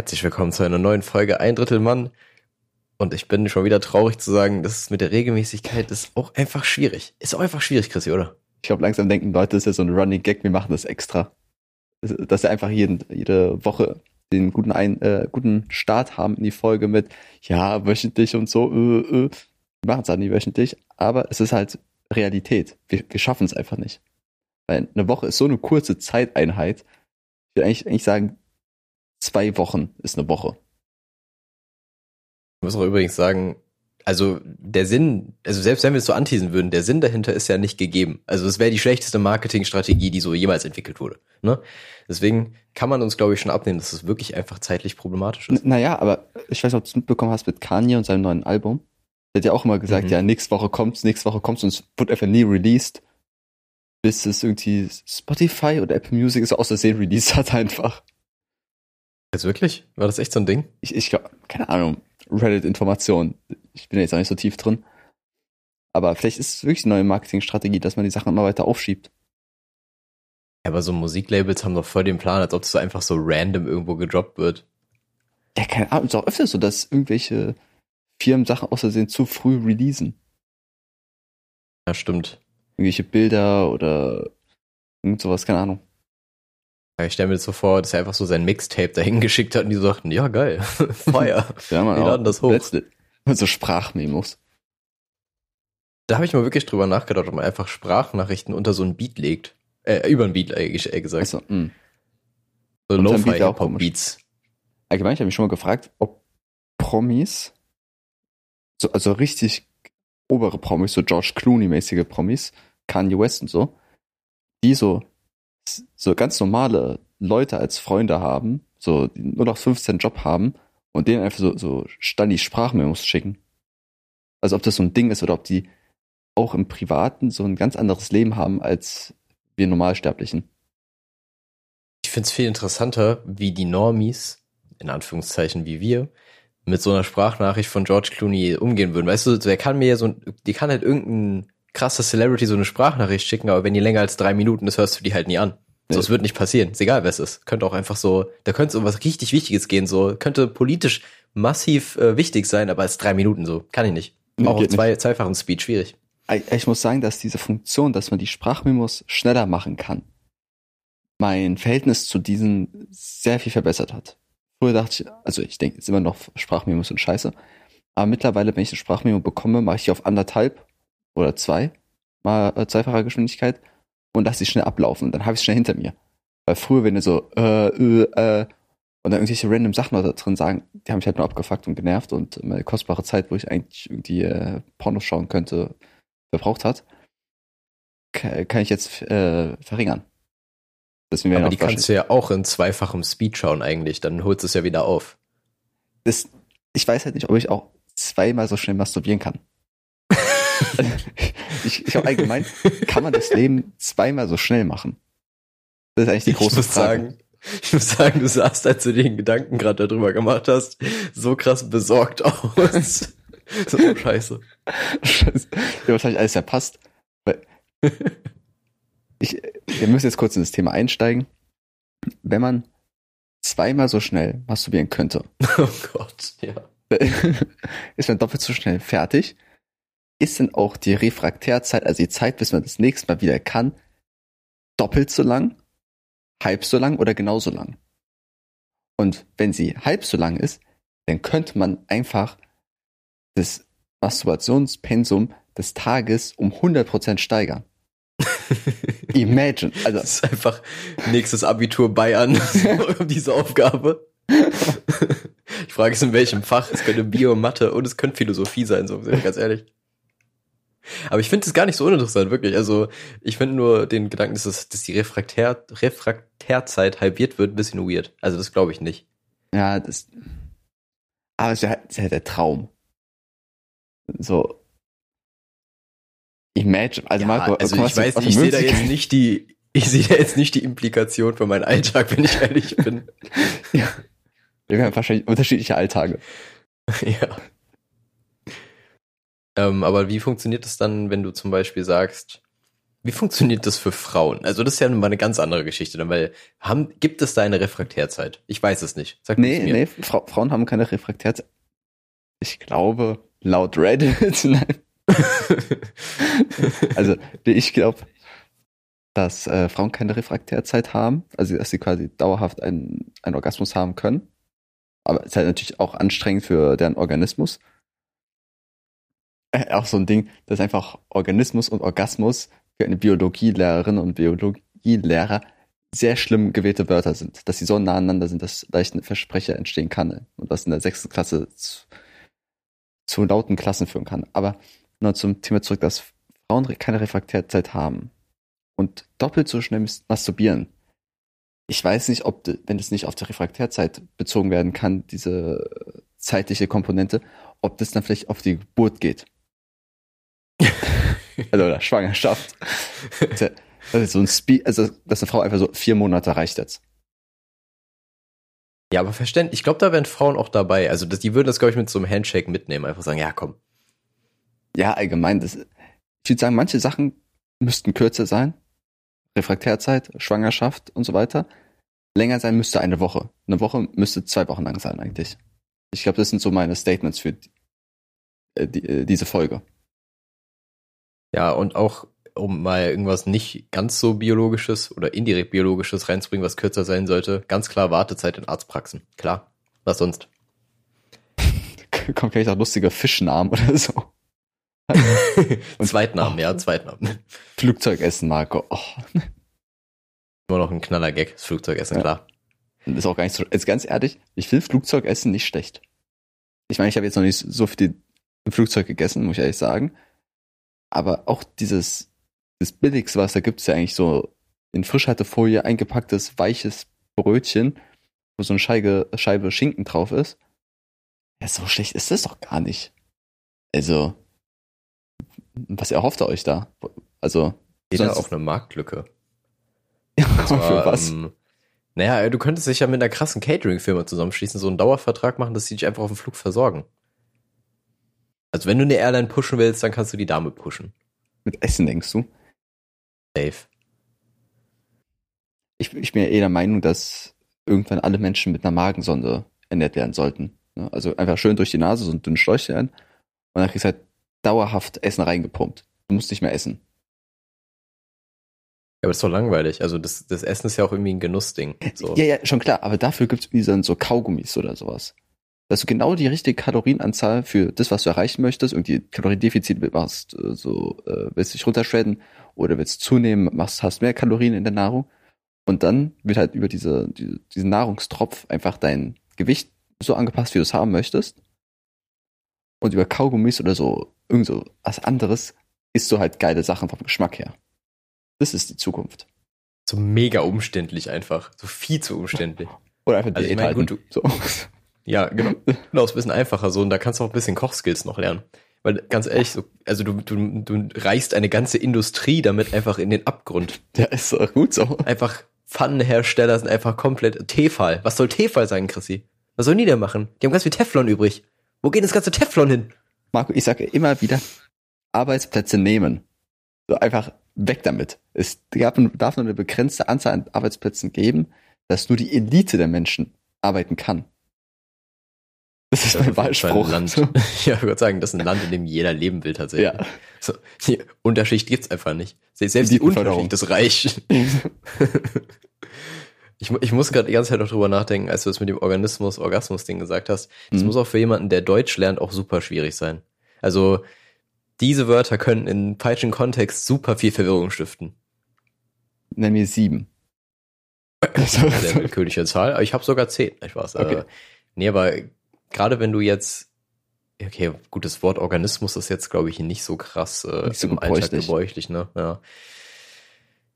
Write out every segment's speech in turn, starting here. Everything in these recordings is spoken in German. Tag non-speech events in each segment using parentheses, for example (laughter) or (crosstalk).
Herzlich willkommen zu einer neuen Folge Ein Drittel Mann. Und ich bin schon wieder traurig zu sagen, dass es mit der Regelmäßigkeit ist auch einfach schwierig. Ist auch einfach schwierig, Chrissy, oder? Ich glaube, langsam denken Leute, das ist ja so ein Running Gag, wir machen das extra. Dass wir einfach jeden, jede Woche den guten, ein, äh, guten Start haben in die Folge mit, ja, wöchentlich und so, äh, äh. Wir machen es halt nicht wöchentlich, aber es ist halt Realität. Wir, wir schaffen es einfach nicht. Weil eine Woche ist so eine kurze Zeiteinheit. Ich will eigentlich, eigentlich sagen, zwei Wochen ist eine Woche. Ich muss auch übrigens sagen, also der Sinn, also selbst wenn wir es so anteasen würden, der Sinn dahinter ist ja nicht gegeben. Also es wäre die schlechteste Marketingstrategie, die so jemals entwickelt wurde. Ne? Deswegen kann man uns, glaube ich, schon abnehmen, dass es wirklich einfach zeitlich problematisch ist. N naja, aber ich weiß nicht, ob du es mitbekommen hast mit Kanye und seinem neuen Album. Der hat ja auch immer gesagt, mhm. ja, nächste Woche kommt's, nächste Woche kommt's und es wird einfach nie released, bis es irgendwie Spotify oder Apple Music ist aus Versehen released hat einfach. Jetzt wirklich? War das echt so ein Ding? Ich, ich glaube, keine Ahnung, Reddit-Information. Ich bin jetzt auch nicht so tief drin. Aber vielleicht ist es wirklich eine neue Marketingstrategie, dass man die Sachen immer weiter aufschiebt. Aber so Musiklabels haben doch voll den Plan, als ob es so einfach so random irgendwo gedroppt wird. Ja, keine Ahnung, es ist auch öfter so, dass irgendwelche Firmen Sachen außersehen zu früh releasen. Ja, stimmt. Irgendwelche Bilder oder irgend sowas, keine Ahnung. Ja, ich stelle mir das so vor, dass er einfach so sein Mixtape dahin geschickt hat und die so sagten, ja geil, (laughs) Feuer. (laughs) ja, man, die laden das hoch. Letzte, so Sprachmemos. Da habe ich mal wirklich drüber nachgedacht, ob man einfach Sprachnachrichten unter so ein Beat legt. Äh, über ein Beat, äh, gesagt. Also, mh. so Lo-Fi-Hip-Hop-Beats. Allgemein, ich habe mich schon mal gefragt, ob Promis, so, also richtig obere Promis, so George Clooney-mäßige Promis, Kanye West und so, die so so ganz normale Leute als Freunde haben, so die nur noch 15 Job haben und denen einfach so, so Stani Sprachmemos schicken. Also ob das so ein Ding ist oder ob die auch im Privaten so ein ganz anderes Leben haben als wir Normalsterblichen. Ich finde es viel interessanter, wie die Normies, in Anführungszeichen wie wir, mit so einer Sprachnachricht von George Clooney umgehen würden. Weißt du, der kann mir ja so, die kann halt irgendein krasser Celebrity so eine Sprachnachricht schicken, aber wenn die länger als drei Minuten ist, hörst du die halt nie an. So, es wird nicht passieren. Ist egal, wer es ist. Könnte auch einfach so, da könnte es um was richtig Wichtiges gehen, so. Könnte politisch massiv äh, wichtig sein, aber als drei Minuten so. Kann ich nicht. auch auf zwei, zweifachen Speed, schwierig. Ich muss sagen, dass diese Funktion, dass man die Sprachmemos schneller machen kann, mein Verhältnis zu diesen sehr viel verbessert hat. Früher dachte ich, also ich denke, jetzt immer noch Sprachmemos sind scheiße. Aber mittlerweile, wenn ich eine Sprachmemo bekomme, mache ich die auf anderthalb oder zwei, mal äh, zweifacher Geschwindigkeit und lasse sie schnell ablaufen. Dann habe ich es schnell hinter mir. Weil früher, wenn ihr so, äh, äh, äh, und dann irgendwelche random Sachen da drin sagen, die haben mich halt nur abgefuckt und genervt und meine kostbare Zeit, wo ich eigentlich irgendwie äh, Pornos schauen könnte, verbraucht hat, kann ich jetzt äh, verringern. Aber die kannst du ja auch in zweifachem Speed schauen eigentlich, dann holst du es ja wieder auf. Das, ich weiß halt nicht, ob ich auch zweimal so schnell masturbieren kann. (laughs) ich ich habe allgemein, kann man das Leben zweimal so schnell machen? Das ist eigentlich die große ich Frage. Sagen, ich muss sagen, du sahst, als du den Gedanken gerade darüber gemacht hast, so krass besorgt (laughs) aus. so oh, scheiße. scheiße. Ja, wahrscheinlich alles verpasst. (laughs) Ich, wir müssen jetzt kurz in das Thema einsteigen. Wenn man zweimal so schnell masturbieren könnte. Oh Gott, ja. Ist man doppelt so schnell fertig ist denn auch die Refraktärzeit, also die Zeit, bis man das nächste Mal wieder kann, doppelt so lang, halb so lang oder genauso lang? Und wenn sie halb so lang ist, dann könnte man einfach das Masturbationspensum des Tages um 100% steigern. (laughs) Imagine. Also, das ist einfach nächstes Abitur Bayern (laughs) diese Aufgabe. (laughs) ich frage es in welchem Fach. Es könnte Bio, Mathe und es könnte Philosophie sein, so ganz ehrlich. Aber ich finde es gar nicht so uninteressant, wirklich. Also ich finde nur den Gedanken, dass, das, dass die Refraktär, Refraktärzeit halbiert wird, ein bisschen weird. Also das glaube ich nicht. Ja, das. Aber es ist ja, ist ja der Traum. So. Imagine, also ja, Marco, also ich weiß nicht, ich sehe da jetzt nicht die, ich sehe da jetzt nicht die Implikation für meinen Alltag, wenn ich ehrlich bin. (laughs) ja. Wir haben wahrscheinlich unterschiedliche Alltage. (laughs) ja. Ähm, aber wie funktioniert es dann, wenn du zum Beispiel sagst, Wie funktioniert das für Frauen? Also das ist ja mal eine ganz andere Geschichte, dann, weil haben, gibt es da eine Refraktärzeit? Ich weiß es nicht. Sag nee, nee, Fra Frauen haben keine Refraktärzeit. Ich glaube, laut Reddit, (laughs) nein. (laughs) also, ich glaube, dass äh, Frauen keine Refraktärzeit haben, also dass sie quasi dauerhaft einen, einen Orgasmus haben können. Aber es ist halt natürlich auch anstrengend für deren Organismus. (laughs) Auch so ein Ding, dass einfach Organismus und Orgasmus für eine Biologielehrerin und Biologielehrer sehr schlimm gewählte Wörter sind, dass sie so nah aneinander sind, dass leicht ein Versprecher entstehen kann und was in der sechsten Klasse zu, zu lauten Klassen führen kann. Aber nur zum Thema zurück, dass Frauen keine Refraktärzeit haben und doppelt so schnell masturbieren. Ich weiß nicht, ob, wenn es nicht auf die Refraktärzeit bezogen werden kann, diese zeitliche Komponente, ob das dann vielleicht auf die Geburt geht. (laughs) also oder Schwangerschaft. Das ist so ein Speed, also dass eine Frau einfach so vier Monate reicht jetzt. Ja, aber verständlich. Ich glaube, da wären Frauen auch dabei. Also das, die würden das, glaube ich, mit so einem Handshake mitnehmen. Einfach sagen, ja, komm. Ja, allgemein. Das, ich würde sagen, manche Sachen müssten kürzer sein. Refraktärzeit, Schwangerschaft und so weiter. Länger sein müsste eine Woche. Eine Woche müsste zwei Wochen lang sein eigentlich. Ich glaube, das sind so meine Statements für die, äh, äh, diese Folge. Ja, und auch um mal irgendwas nicht ganz so biologisches oder indirekt biologisches reinzubringen, was kürzer sein sollte, ganz klar Wartezeit in Arztpraxen. Klar. Was sonst? (laughs) Kommt vielleicht auch lustiger Fischnamen oder so. (laughs) Zweitnamen, oh, ja, Zweitnamen. Flugzeugessen, Marco. Oh. Immer noch ein knaller Gag, das Flugzeugessen, ja. klar. ist auch gar nicht so, jetzt ganz ehrlich, ich finde Flugzeugessen nicht schlecht. Ich meine, ich habe jetzt noch nicht so viel im Flugzeug gegessen, muss ich ehrlich sagen. Aber auch dieses, das Billigste, was da gibt, ist ja eigentlich so in Frischhaltefolie eingepacktes, weiches Brötchen, wo so eine Scheibe, Scheibe Schinken drauf ist. Ja, so schlecht ist das doch gar nicht. Also, was erhofft ihr euch da? Also, jeder auch eine Marktlücke. (laughs) Ja, zwar, für was? Ähm, naja, du könntest dich ja mit einer krassen Catering-Firma zusammenschließen, so einen Dauervertrag machen, dass sie dich einfach auf dem Flug versorgen. Also wenn du eine Airline pushen willst, dann kannst du die Dame pushen. Mit Essen, denkst du? Safe. Ich, ich bin ja eh der Meinung, dass irgendwann alle Menschen mit einer Magensonde ernährt werden sollten. Also einfach schön durch die Nase, so ein dünnes Schläuchchen und dann kriegst du halt dauerhaft Essen reingepumpt. Du musst nicht mehr essen. Ja, aber das ist doch langweilig. Also das, das Essen ist ja auch irgendwie ein Genussding. So. Ja, ja, schon klar. Aber dafür gibt es dann so Kaugummis oder sowas. Dass du genau die richtige Kalorienanzahl für das, was du erreichen möchtest, irgendwie Kaloriendefizit machst, äh, so äh, willst dich runterschredden oder willst zunehmen, machst, hast mehr Kalorien in der Nahrung. Und dann wird halt über diese, diese diesen Nahrungstropf einfach dein Gewicht so angepasst, wie du es haben möchtest. Und über Kaugummis oder so, irgend so was anderes, isst du halt geile Sachen vom Geschmack her. Das ist die Zukunft. So mega umständlich einfach. So viel zu umständlich. Oder einfach also Diät ich mein, gut, du, so. Ja, genau. (laughs) Genau, ist ein bisschen einfacher so und da kannst du auch ein bisschen Kochskills noch lernen. Weil ganz ehrlich, so, also du, du, du reißt eine ganze Industrie damit einfach in den Abgrund. Ja, ist doch gut so. Einfach Pfannenhersteller sind einfach komplett Tefal. Was soll Tefal sein, Chrissy? Was sollen die denn machen? Die haben ganz viel Teflon übrig. Wo geht das ganze Teflon hin? Marco, ich sage immer wieder, Arbeitsplätze nehmen. So einfach weg damit. Es darf nur eine begrenzte Anzahl an Arbeitsplätzen geben, dass nur die Elite der Menschen arbeiten kann. Das ist das mein Wahlspruch. Land. (laughs) (laughs) Ja, ich würde sagen, das ist ein Land, in dem jeder leben will tatsächlich. Ja. So, die Unterschicht gibt's einfach nicht. Selbst die, die Unterschicht ist reich. (laughs) ich, ich muss gerade die ganze Zeit noch drüber nachdenken, als du das mit dem Organismus, Orgasmus-Ding gesagt hast. Das mhm. muss auch für jemanden, der Deutsch lernt, auch super schwierig sein. Also diese Wörter können in falschen Kontext super viel Verwirrung stiften. Nenn mir sieben. Also, der willkürliche Zahl. Ich habe sogar zehn. Ich weiß. Okay. Äh, nee, aber gerade wenn du jetzt, okay, gutes Wort Organismus ist jetzt, glaube ich, nicht so krass äh, nicht so im Alltag gebräuchlich, ne? Ja.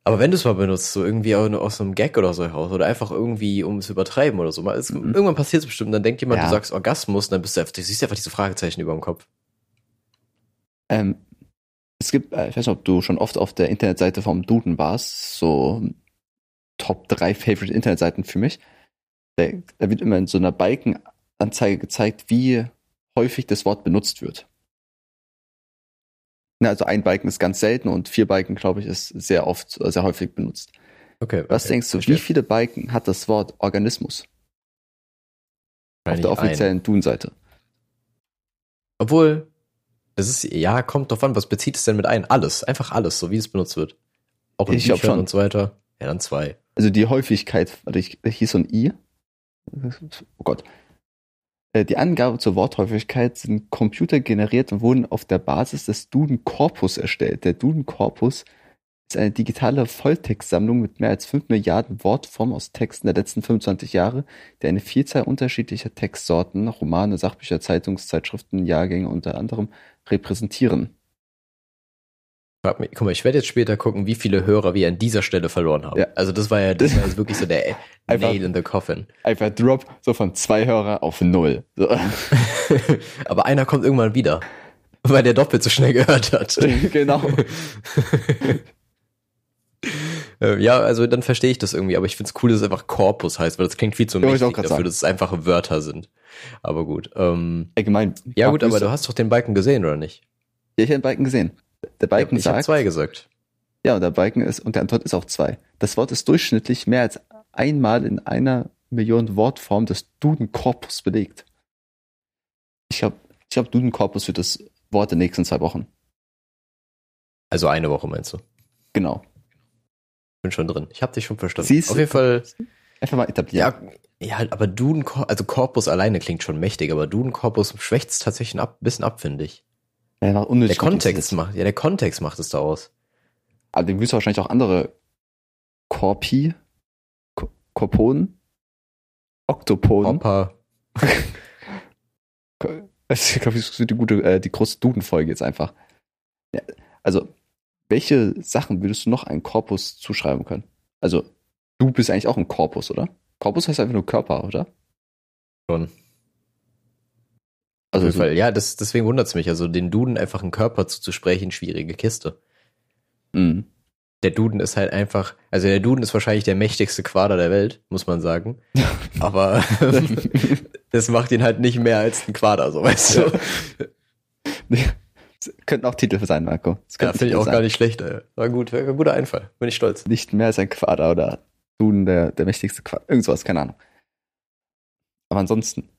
Aber wenn du es mal benutzt, so irgendwie aus einem Gag oder so heraus oder einfach irgendwie, um es übertreiben oder so, mal, es, mhm. irgendwann passiert es bestimmt, dann denkt jemand, ja. du sagst Orgasmus, dann bist du, du siehst einfach diese Fragezeichen über dem Kopf. Ähm, es gibt, äh, ich weiß nicht, ob du schon oft auf der Internetseite vom Duden warst, so Top 3 Favorite Internetseiten für mich. Da, da wird immer in so einer Balkenanzeige gezeigt, wie häufig das Wort benutzt wird. Ne, also ein Balken ist ganz selten und vier Balken, glaube ich, ist sehr oft, sehr häufig benutzt. Okay. Was okay, denkst du, verstehe. wie viele Balken hat das Wort Organismus auf der offiziellen Duden-Seite? Obwohl, das ist, ja, kommt drauf an, was bezieht es denn mit ein? Alles, einfach alles, so wie es benutzt wird. Auch in Ich Büchern schon. und so weiter. Ja, dann zwei. Also die Häufigkeit, warte, ich, hier ist so ein I. Oh Gott. Äh, Die Angaben zur Worthäufigkeit sind computergeneriert und wurden auf der Basis des Duden-Korpus erstellt. Der Duden-Korpus ist eine digitale Volltextsammlung mit mehr als 5 Milliarden Wortformen aus Texten der letzten 25 Jahre, die eine Vielzahl unterschiedlicher Textsorten, Romane, Sachbücher, Zeitungszeitschriften, Jahrgänge unter anderem repräsentieren. Frag mich, guck mal, ich werde jetzt später gucken, wie viele Hörer wir an dieser Stelle verloren haben. Ja. Also das war ja, das war jetzt wirklich so der (laughs) Einfach- Nail in the Coffin. Einfach Drop so von zwei Hörer auf null. So. (laughs) Aber einer kommt irgendwann wieder, weil der doppelt so schnell gehört hat. (laughs) genau. Äh, ja, also dann verstehe ich das irgendwie, aber ich finde es cool, dass es einfach Korpus heißt, weil das klingt viel zu Ja, wollte ich auch mächtig dafür, sagen. dass es einfache Wörter sind. Aber gut. Ähm, Allgemein. ja gut, aber du hast doch den Balken gesehen, oder nicht? Ja, ich habe den Balken gesehen. Der Balken ich habe sagt, zwei gesagt. ja, und der Balken ist, und der Antwort ist auch zwei. Das Wort ist durchschnittlich mehr als einmal in einer Million Wortform des Duden-Korpus belegt. Ich glaube, ich glaub, Duden-Korpus wird das Wort der nächsten zwei Wochen. Also eine Woche meinst du? Genau. Bin schon drin. Ich habe dich schon verstanden. Siehst Auf jeden Fall. Einfach mal etablieren. Ja, ja, aber Duden, also Korpus alleine klingt schon mächtig, aber Duden Korpus schwächt es tatsächlich ein ab- bisschen ab, finde ich. Ja, Der Kontext macht, ja, der Kontext macht es da aus. Aber wirst du wahrscheinlich auch andere Korpi, Ko- Korponen, Oktopoden. Opa. (laughs) Ich glaube, das wird die gute, äh, die große Duden-Folge jetzt einfach. Ja, also, welche Sachen würdest du noch einen Korpus zuschreiben können? Also, du bist eigentlich auch ein Korpus, oder? Korpus heißt einfach nur Körper, oder? Schon. Auf Also, jeden Fall. Ja, das, deswegen wundert es mich. Also den Duden einfach einen Körper zuzusprechen, schwierige Kiste. mh. Der Duden ist halt einfach, also der Duden ist wahrscheinlich der mächtigste Quader der Welt, muss man sagen. (laughs) Aber (laughs) das macht ihn halt nicht mehr als ein Quader, so weißt du. Das (laughs) könnten auch Titel sein, Marco. Das Ja, finde ich auch sein. gar nicht schlecht. Ey. War gut, war ein guter Einfall. Bin ich stolz. Nicht mehr als ein Quader oder Duden, der, der mächtigste Quader. Irgend sowas, keine Ahnung. Aber ansonsten,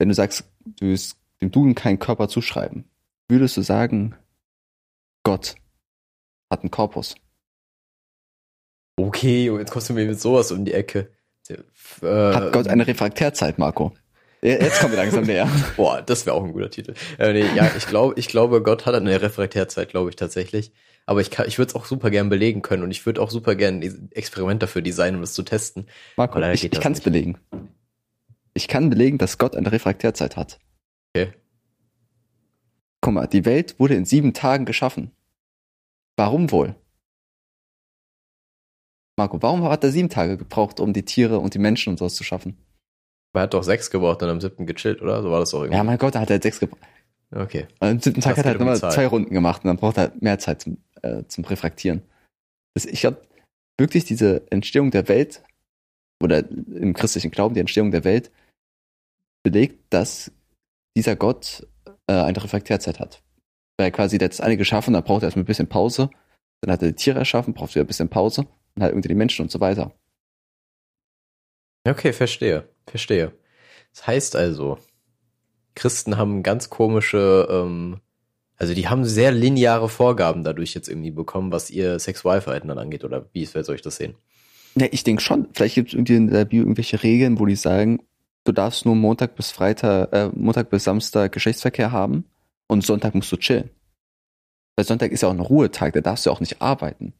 wenn du sagst, du willst dem Duden keinen Körper zuschreiben, würdest du sagen, Gott hat einen Korpus. Okay, jetzt kommst du mir mit sowas um die Ecke. Äh, Hat Gott eine Refraktärzeit, Marco? Jetzt kommen wir langsam näher. (laughs) Boah, das wäre auch ein guter Titel. Äh, nee, ja, ich glaube, ich glaube, Gott hat eine Refraktärzeit, glaube ich tatsächlich. Aber ich, kann- ich würde es auch super gern belegen können und ich würde auch super gern ein Experiment dafür designen, um das zu testen. Marco, ich, ich kann es belegen. Ich kann belegen, dass Gott eine Refraktärzeit hat. Okay. Guck mal, die Welt wurde in sieben Tagen geschaffen. Warum wohl? Marco, warum hat er sieben Tage gebraucht, um die Tiere und die Menschen und sowas zu schaffen? Er hat doch sechs gebraucht und am siebten gechillt, oder? So war das doch irgendwie. Ja, mein Gott, da hat er sechs gebraucht. Okay. Und am siebten Tag hat er halt nochmal zwei Runden gemacht und dann braucht er halt mehr Zeit zum, äh, zum Refraktieren. Das, ich glaube, wirklich diese Entstehung der Welt oder im christlichen Glauben die Entstehung der Welt belegt, dass dieser Gott äh, eine Refraktärzeit hat. Weil quasi der hat das eine geschaffen, dann braucht er erstmal ein bisschen Pause, dann hat er die Tiere erschaffen, braucht wieder ein bisschen Pause und halt irgendwie die Menschen und so weiter. Okay, verstehe. Verstehe. Das heißt also, Christen haben ganz komische, ähm, also die haben sehr lineare Vorgaben dadurch jetzt irgendwie bekommen, was ihr Sexualverhalten dann angeht, oder wie soll ich das sehen? Ja, ich denke schon. Vielleicht gibt es irgendwie in der Bibel irgendwelche Regeln, wo die sagen, du darfst nur Montag bis Freitag, äh, Montag bis Samstag Geschlechtsverkehr haben und Sonntag musst du chillen. Weil Sonntag ist ja auch ein Ruhetag, da darfst du auch nicht arbeiten.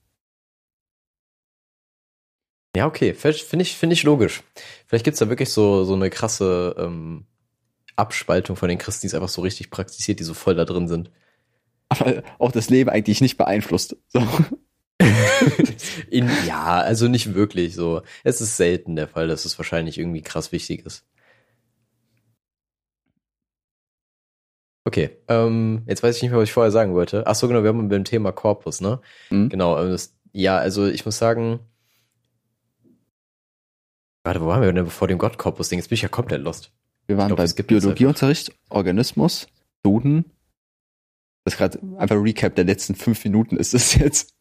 Ja, okay, finde ich, finde ich logisch. Vielleicht gibt's da wirklich so, so eine krasse ähm, Abspaltung von den Christen, die es einfach so richtig praktiziert, die so voll da drin sind. Aber auch das Leben eigentlich nicht beeinflusst. So. (laughs) In, ja, also nicht wirklich so. Es ist selten der Fall, dass es wahrscheinlich irgendwie krass wichtig ist. Okay, ähm, jetzt weiß ich nicht mehr, was ich vorher sagen wollte. Ach so, genau, wir haben beim Thema Korpus, ne? Mhm. Genau, ähm, das, ja, also ich muss sagen, warte, wo waren wir denn vor dem Gott-Korpus-Ding? Jetzt bin ich ja komplett lost. Wir waren glaub, bei Biologieunterricht, Organismus, Duden, Das ist gerade einfach ein Recap der letzten fünf Minuten ist es jetzt.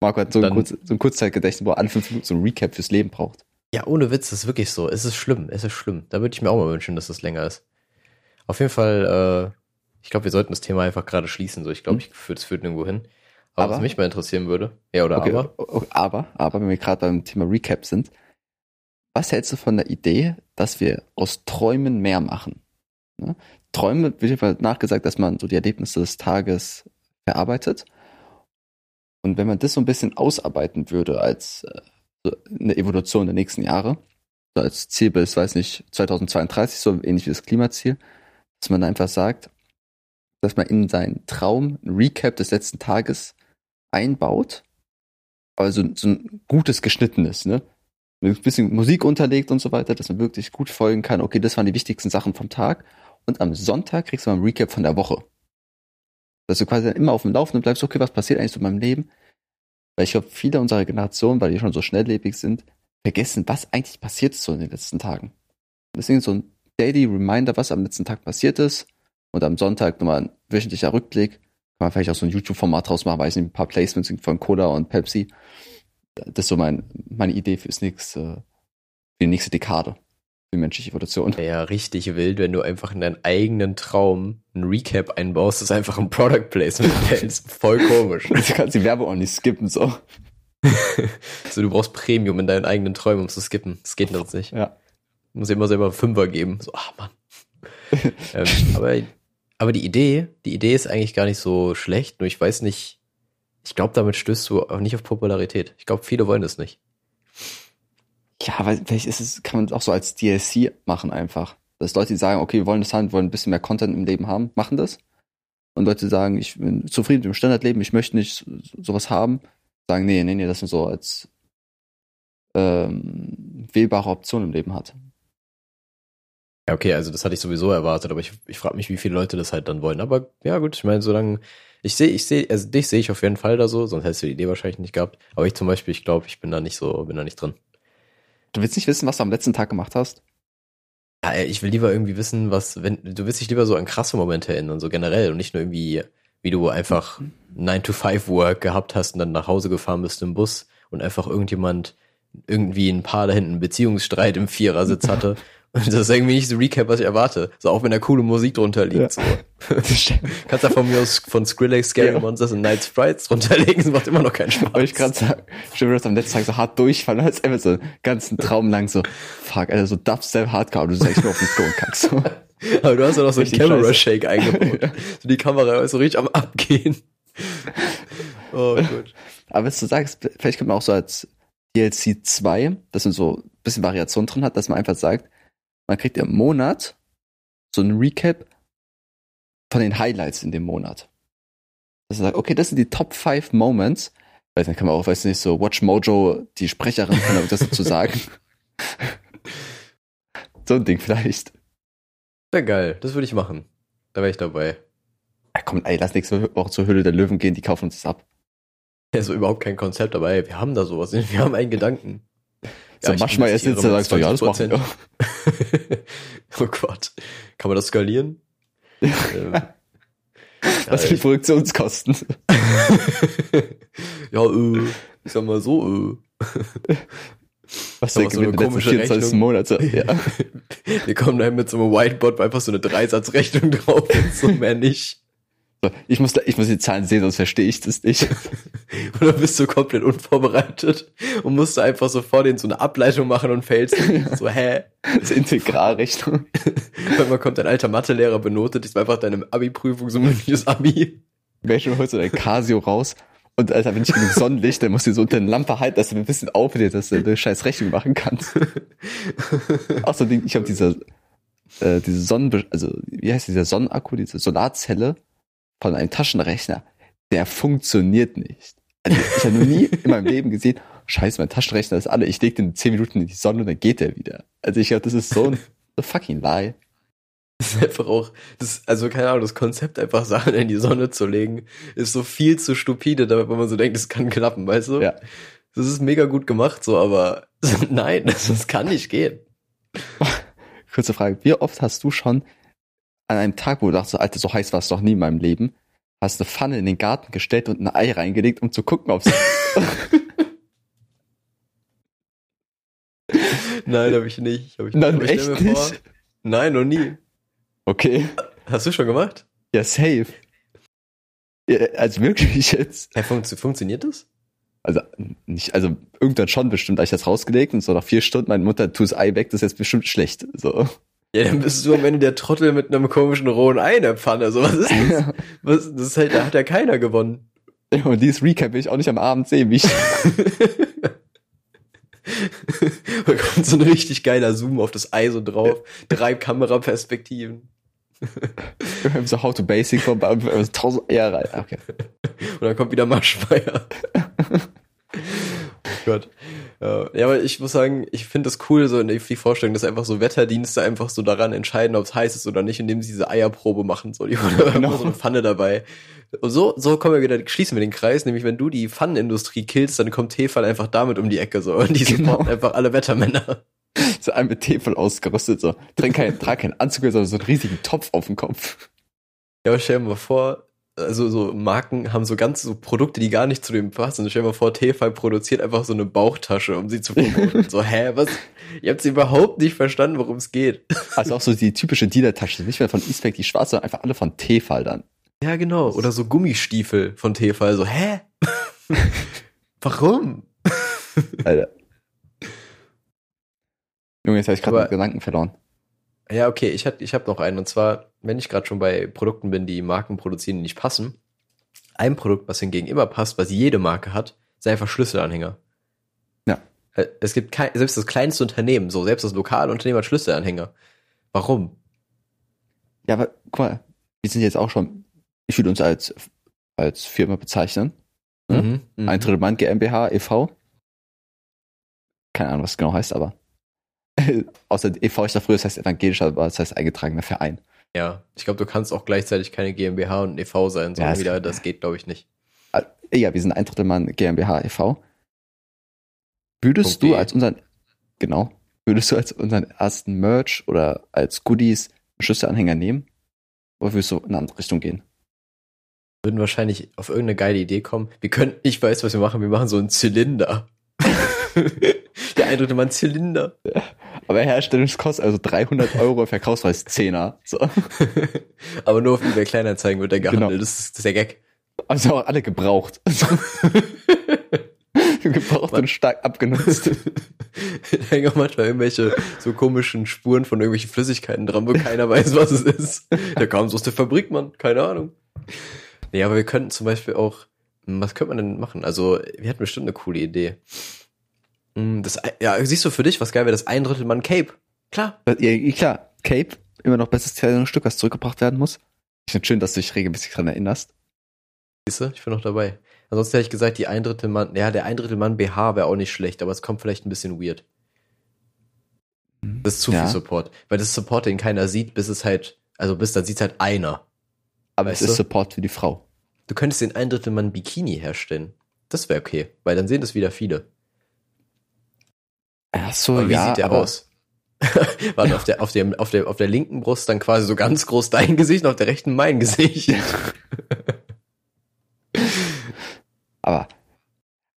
Marco hat so ein, kurz, so ein Kurzzeitgedächtnis, wo er alle fünf Minuten so ein Recap fürs Leben braucht. Ja, ohne Witz, das ist wirklich so. Es ist schlimm, es ist schlimm. Da würde ich mir auch mal wünschen, dass es länger ist. Auf jeden Fall, äh, ich glaube, wir sollten das Thema einfach gerade schließen. So, ich glaube, Hm. ich führt, es führt nirgendwo hin. Aber, Aber- was mich mal interessieren würde, ja oder Okay, aber, o- o- aber, aber, wenn wir gerade beim Thema Recap sind, was hältst du von der Idee, dass wir aus Träumen mehr machen? Ne? Träume, wird jedenfalls nachgesagt, dass man so die Erlebnisse des Tages verarbeitet. Und wenn man das so ein bisschen ausarbeiten würde als äh, eine Evolution der nächsten Jahre, als Ziel bis, weiß nicht, 2032, so ähnlich wie das Klimaziel, dass man einfach sagt, dass man in seinen Traum ein Recap des letzten Tages einbaut, also so ein gutes geschnittenes, ne? Ein bisschen Musik unterlegt und so weiter, dass man wirklich gut folgen kann, okay, das waren die wichtigsten Sachen vom Tag. Und am Sonntag kriegst du mal ein Recap von der Woche. Dass du quasi immer auf dem Laufenden bleibst, okay, was passiert eigentlich so in meinem Leben? Weil ich glaube, viele unserer Generation, weil die schon so schnelllebig sind, vergessen, was eigentlich passiert ist so in den letzten Tagen. Deswegen so ein Daily Reminder, was am letzten Tag passiert ist. Und am Sonntag nochmal ein wöchentlicher Rückblick. Kann man vielleicht auch so ein YouTube-Format draus machen, weiß nicht, ein paar Placements von Cola und Pepsi. Das ist so mein, meine Idee fürs nächste, für die nächste Dekade. Für menschliche Evolution. ja richtig wild, wenn du einfach in deinen eigenen Traum ein Recap einbaust, das einfach ein Product Placement hältst. Voll komisch. (laughs) Du kannst die Werbung auch nicht skippen, so. (laughs) so, du brauchst Premium in deinen eigenen Träumen, um zu skippen. Das geht sonst nicht. Ja. Du musst immer selber einen Fünfer geben. So, ah, Mann. (laughs) ähm, aber, aber die Idee, die Idee ist eigentlich gar nicht so schlecht, nur ich weiß nicht, ich glaube, damit stößt du auch nicht auf Popularität. Ich glaube, viele wollen das nicht. Ja, weil vielleicht ist es, kann man auch so als DLC machen einfach. Dass Leute, die sagen, okay, wir wollen das haben, wollen ein bisschen mehr Content im Leben haben, machen das. Und Leute sagen, ich bin zufrieden mit dem Standardleben, ich möchte nicht so- sowas haben, sagen, nee, nee, nee, dass man so als ähm, wählbare Option im Leben hat. Ja, okay, also das hatte ich sowieso erwartet, aber ich, ich frage mich, wie viele Leute das halt dann wollen. Aber ja, gut, ich meine, solange ich sehe, ich sehe, also dich sehe ich auf jeden Fall da so, sonst hättest du die Idee wahrscheinlich nicht gehabt. Aber ich zum Beispiel, ich glaube, ich bin da nicht so, bin da nicht drin. Du willst nicht wissen, was du am letzten Tag gemacht hast? Ja, ey, ich will lieber irgendwie wissen, was, wenn, du willst dich lieber so an krasse Momente erinnern, so generell und nicht nur irgendwie, wie du einfach 9-to-5-Work gehabt hast und dann nach Hause gefahren bist im Bus und einfach irgendjemand, irgendwie ein Paar da hinten einen Beziehungsstreit im Vierersitz hatte. (laughs) Und das ist irgendwie nicht so Recap, was ich erwarte. So auch wenn da coole Musik drunter liegt. So. (laughs) Kannst da von mir aus von Skrillex, Scary Ja. Monsters und Night Sprites drunterlegen, das macht immer noch keinen Spaß. Wollte ich gerade sagen, stimmt, du hast am letzten Tag so hart durchfallen, hast einfach so ganzen Traum lang so, fuck, Alter, so Dubstep Hardcore, aber du sagst nur auf den und kackst so. (laughs) Aber du hast ja noch so einen Richtig Camera scheiße. Shake eingebaut. So die Kamera ist so richtig am Abgehen. Oh gut. Aber was du sagst, vielleicht könnte man auch so als DLC 2, dass man so ein bisschen Variation drin hat, dass man einfach sagt, man kriegt im Monat so ein Recap von den Highlights in dem Monat. Dass man sagt, okay, das sind die Top 5 Moments. Weil dann kann man auch, weiß nicht, so Watch Mojo, die Sprecherin, kann auch das dazu sagen. (laughs) so ein Ding vielleicht. Ja, geil. Das würde ich machen. Da wäre ich dabei. Ja, komm, ey, lass nächste Woche zur Höhle der Löwen gehen, die kaufen uns das ab. Ja, so überhaupt kein Konzept, aber ey, wir haben da sowas. Wir haben einen Gedanken. So, ich manchmal sitzt da, mit sagst du, ja, das machen 20%. wir. (laughs) (laughs) oh Gott. Kann man das skalieren? ähm, (laughs) Was sind die Produktionskosten? ja, äh, ich sag mal so, Was Da der so eine komische 24 Rechnung. Monate? äh. Ja. Wir kommen da mit so einem Whiteboard, einfach so eine Dreisatzrechnung drauf ist, so mehr nicht. So, ich, muss, da- ich muss die Zahlen sehen, sonst verstehe ich das nicht. (laughs) Oder bist du komplett unvorbereitet und musst du einfach so vor denen so eine Ableitung machen und fällst so, hä? Das ist Integralrechnung. (laughs) Man kommt, dein alter Mathelehrer benotet, war einfach deine Abi-Prüfung, so ein mündliches Abi. Welche holst du dein Casio raus? Und Alter, wenn nicht genug Sonnenlicht, dann musst du so unter eine Lampe halten, dass du ein bisschen auflädst, dass du eine scheiß Rechnung machen kannst. (laughs) Ding, ich habe diese, äh, diese Sonnen, also wie heißt dieser Sonnenakku, diese Solarzelle von einem Taschenrechner, der funktioniert nicht. Also ich habe noch nie (laughs) in meinem Leben gesehen, scheiße, mein Taschenrechner ist alle, ich leg den in 10 Minuten in die Sonne und dann geht der wieder. Also ich glaube, das ist so ein (laughs) so fucking lie. Das ist einfach auch, das, also keine Ahnung, das Konzept einfach Sachen in die Sonne zu legen, ist so viel zu stupide, damit man so denkt, es kann klappen, weißt du? Ja. Das ist mega gut gemacht, so, aber (laughs) nein, das, das kann nicht gehen. Kurze Frage, wie oft hast du schon an einem Tag, wo du dachtest, Alter, so heiß war es doch nie in meinem Leben, hast eine Pfanne in den Garten gestellt und ein Ei reingelegt, um zu gucken, ob es. (laughs) Nein, habe ich nicht. Hab ich Nein, ich echt vor- nicht? Nein, noch nie. Okay. Hast du schon gemacht? Ja, safe. Ja, also wirklich jetzt. Hey, funkt, funktioniert das? Also nicht, also irgendwann schon bestimmt, als ich das rausgelegt und so nach vier Stunden, meine Mutter, tu das Ei weg, das ist jetzt bestimmt schlecht. So. Ja, dann bist du am Ende der Trottel mit einem komischen rohen Ei in der Pfanne. So, was ist das? Was, das ist halt, da hat ja keiner gewonnen. Ja, und dieses Recap will ich auch nicht am Abend sehen, wie ich. (laughs) da kommt so ein richtig geiler Zoom auf das Ei so drauf. Drei Kameraperspektiven. (laughs) so How to Basic von also tausend Eier rein. Okay. Und dann kommt wieder Maschmeier. (laughs) Gott. Ja, aber ich muss sagen, ich finde das cool, so die Vorstellung, dass einfach so Wetterdienste einfach so daran entscheiden, ob es heiß ist oder nicht, indem sie diese Eierprobe machen. So, die (laughs) haben Genau. immer so eine Pfanne dabei. Und so, so kommen wir wieder, schließen wir den Kreis, nämlich wenn du die Pfannenindustrie killst, dann kommt Tefal einfach damit um die Ecke so. Und die Genau. einfach alle Wettermänner. So ein mit voll ausgerüstet, so. Trink kein, trag keinen Anzug, sondern so einen riesigen Topf auf dem Kopf. Ja, aber stell dir mal vor, also so Marken haben so ganz so Produkte, die gar nicht zu dem passen. Stell dir mal vor, Tefal produziert einfach so eine Bauchtasche, um sie zu promoten. so, hä, was? Ihr habt überhaupt nicht verstanden, worum es geht. (laughs) Also auch so die typische Dealer-Tasche. Nicht mehr von Eastpak die schwarze, sondern einfach alle von Tefal dann. Ja, genau. Oder so Gummistiefel von Tefal. So, hä? (laughs) Warum? (laughs) Alter. Junge, jetzt habe ich gerade Gedanken verloren. Ja, okay, ich hab, ich hab noch einen. Und zwar, wenn ich gerade schon bei Produkten bin, die Marken produzieren, die nicht passen. Ein Produkt, was hingegen immer passt, was jede Marke hat, sind einfach Schlüsselanhänger. Ja. Äh, Es gibt kein, selbst das kleinste Unternehmen, so selbst das lokale Unternehmen hat Schlüsselanhänger. Warum? Ja, aber guck mal, wir sind jetzt auch schon, ich würde uns als, als Firma bezeichnen. Ja? Mhm, mhm. Ein Drittel Mann GmbH e.V. Keine Ahnung, was es genau heißt, aber (laughs) außer e.V. ist da früher, das heißt evangelisch, aber das heißt eingetragener Verein. Ja, ich glaube, du kannst auch gleichzeitig keine GmbH und e.V. sein, sondern das- wieder, das geht, glaube ich, nicht. Ah, Ja, wir sind ein Drittel Mann GmbH e.V. Würdest Punkt du als unseren, genau, würdest du als unseren ersten Merch oder als Goodies einen Schlüsselanhänger nehmen? Oder würdest du in eine andere Richtung gehen? würden wahrscheinlich auf irgendeine geile Idee kommen. Wir können, ich weiß, was wir machen, wir machen so einen Zylinder. (laughs) (laughs) Der ein Drittel Mann Zylinder. Aber Herstellungskosten, also 300 (laughs) Euro, Verkaufspreis 10er. So. (laughs) Aber nur auf eBay Kleinanzeigen wird der gehandelt. Genau. Das, ist, das ist der Gag. Also auch alle gebraucht. (laughs) gebraucht und stark abgenutzt. da hängen auch manchmal irgendwelche so komischen Spuren von irgendwelchen Flüssigkeiten dran, wo keiner weiß, was es ist. Der kam so aus der Fabrik, Mann. Keine Ahnung. Nee, aber wir könnten zum Beispiel auch, was könnte man denn machen? Also, wir hatten bestimmt eine coole Idee. Hm, Das, ja, siehst du für dich, was geil wäre, das ein Drittel Mann Cape. Klar. Ja, klar, Cape, immer noch bestes Kleidungsstück, was zurückgebracht werden muss. Ich finde schön, dass du dich regelmäßig dran erinnerst. Siehst du, ich bin noch dabei. Ansonsten hätte ich gesagt, die ein Drittel Mann, ja, der ein Drittel Mann BH wäre auch nicht schlecht, aber es kommt vielleicht ein bisschen weird. Das ist zu Ja. viel Support. Weil das ist Support, den keiner sieht, bis es halt, also bis dann sieht halt einer. Aber Weißt es ist du? Support für die Frau. Du könntest den ein Drittel Mann Bikini herstellen. Das wäre okay, weil dann sehen das wieder viele. Ach so, Aber wie ja, sieht der aber aus? (laughs) Warte, auf der, auf, dem, auf, der, auf der linken Brust dann quasi so ganz groß dein Gesicht und auf der rechten mein Gesicht. (laughs) Aber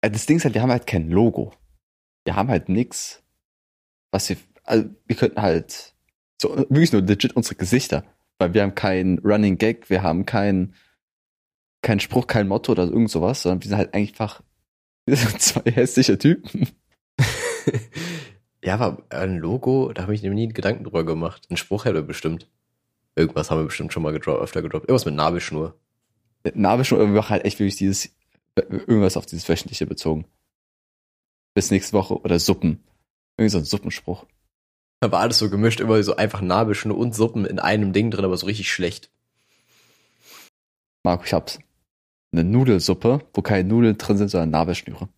äh, das Ding ist halt, wir haben halt kein Logo. Wir haben halt nix, was wir, also wir könnten halt so wirklich nur legit unsere Gesichter, weil wir haben kein Running Gag, wir haben kein kein Spruch, kein Motto oder irgend sowas, sondern wir sind halt einfach (laughs) wir sind zwei hässliche Typen. (laughs) ja, aber ein Logo, da habe ich mir nie Gedanken drüber gemacht. Ein Spruch hätte bestimmt. Irgendwas haben wir bestimmt schon mal gedroppt, öfter gedroppt. Irgendwas mit Nabelschnur. Aber wir machen halt echt wirklich dieses irgendwas auf dieses wöchentliche bezogen. Bis nächste Woche oder Suppen. Irgendwie so ein Suppenspruch. Aber alles so gemischt, immer so einfach Nabelschnur und Suppen in einem Ding drin, aber so richtig schlecht. Marco, ich hab's. Eine Nudelsuppe, wo keine Nudeln drin sind, sondern Nabelschnüre.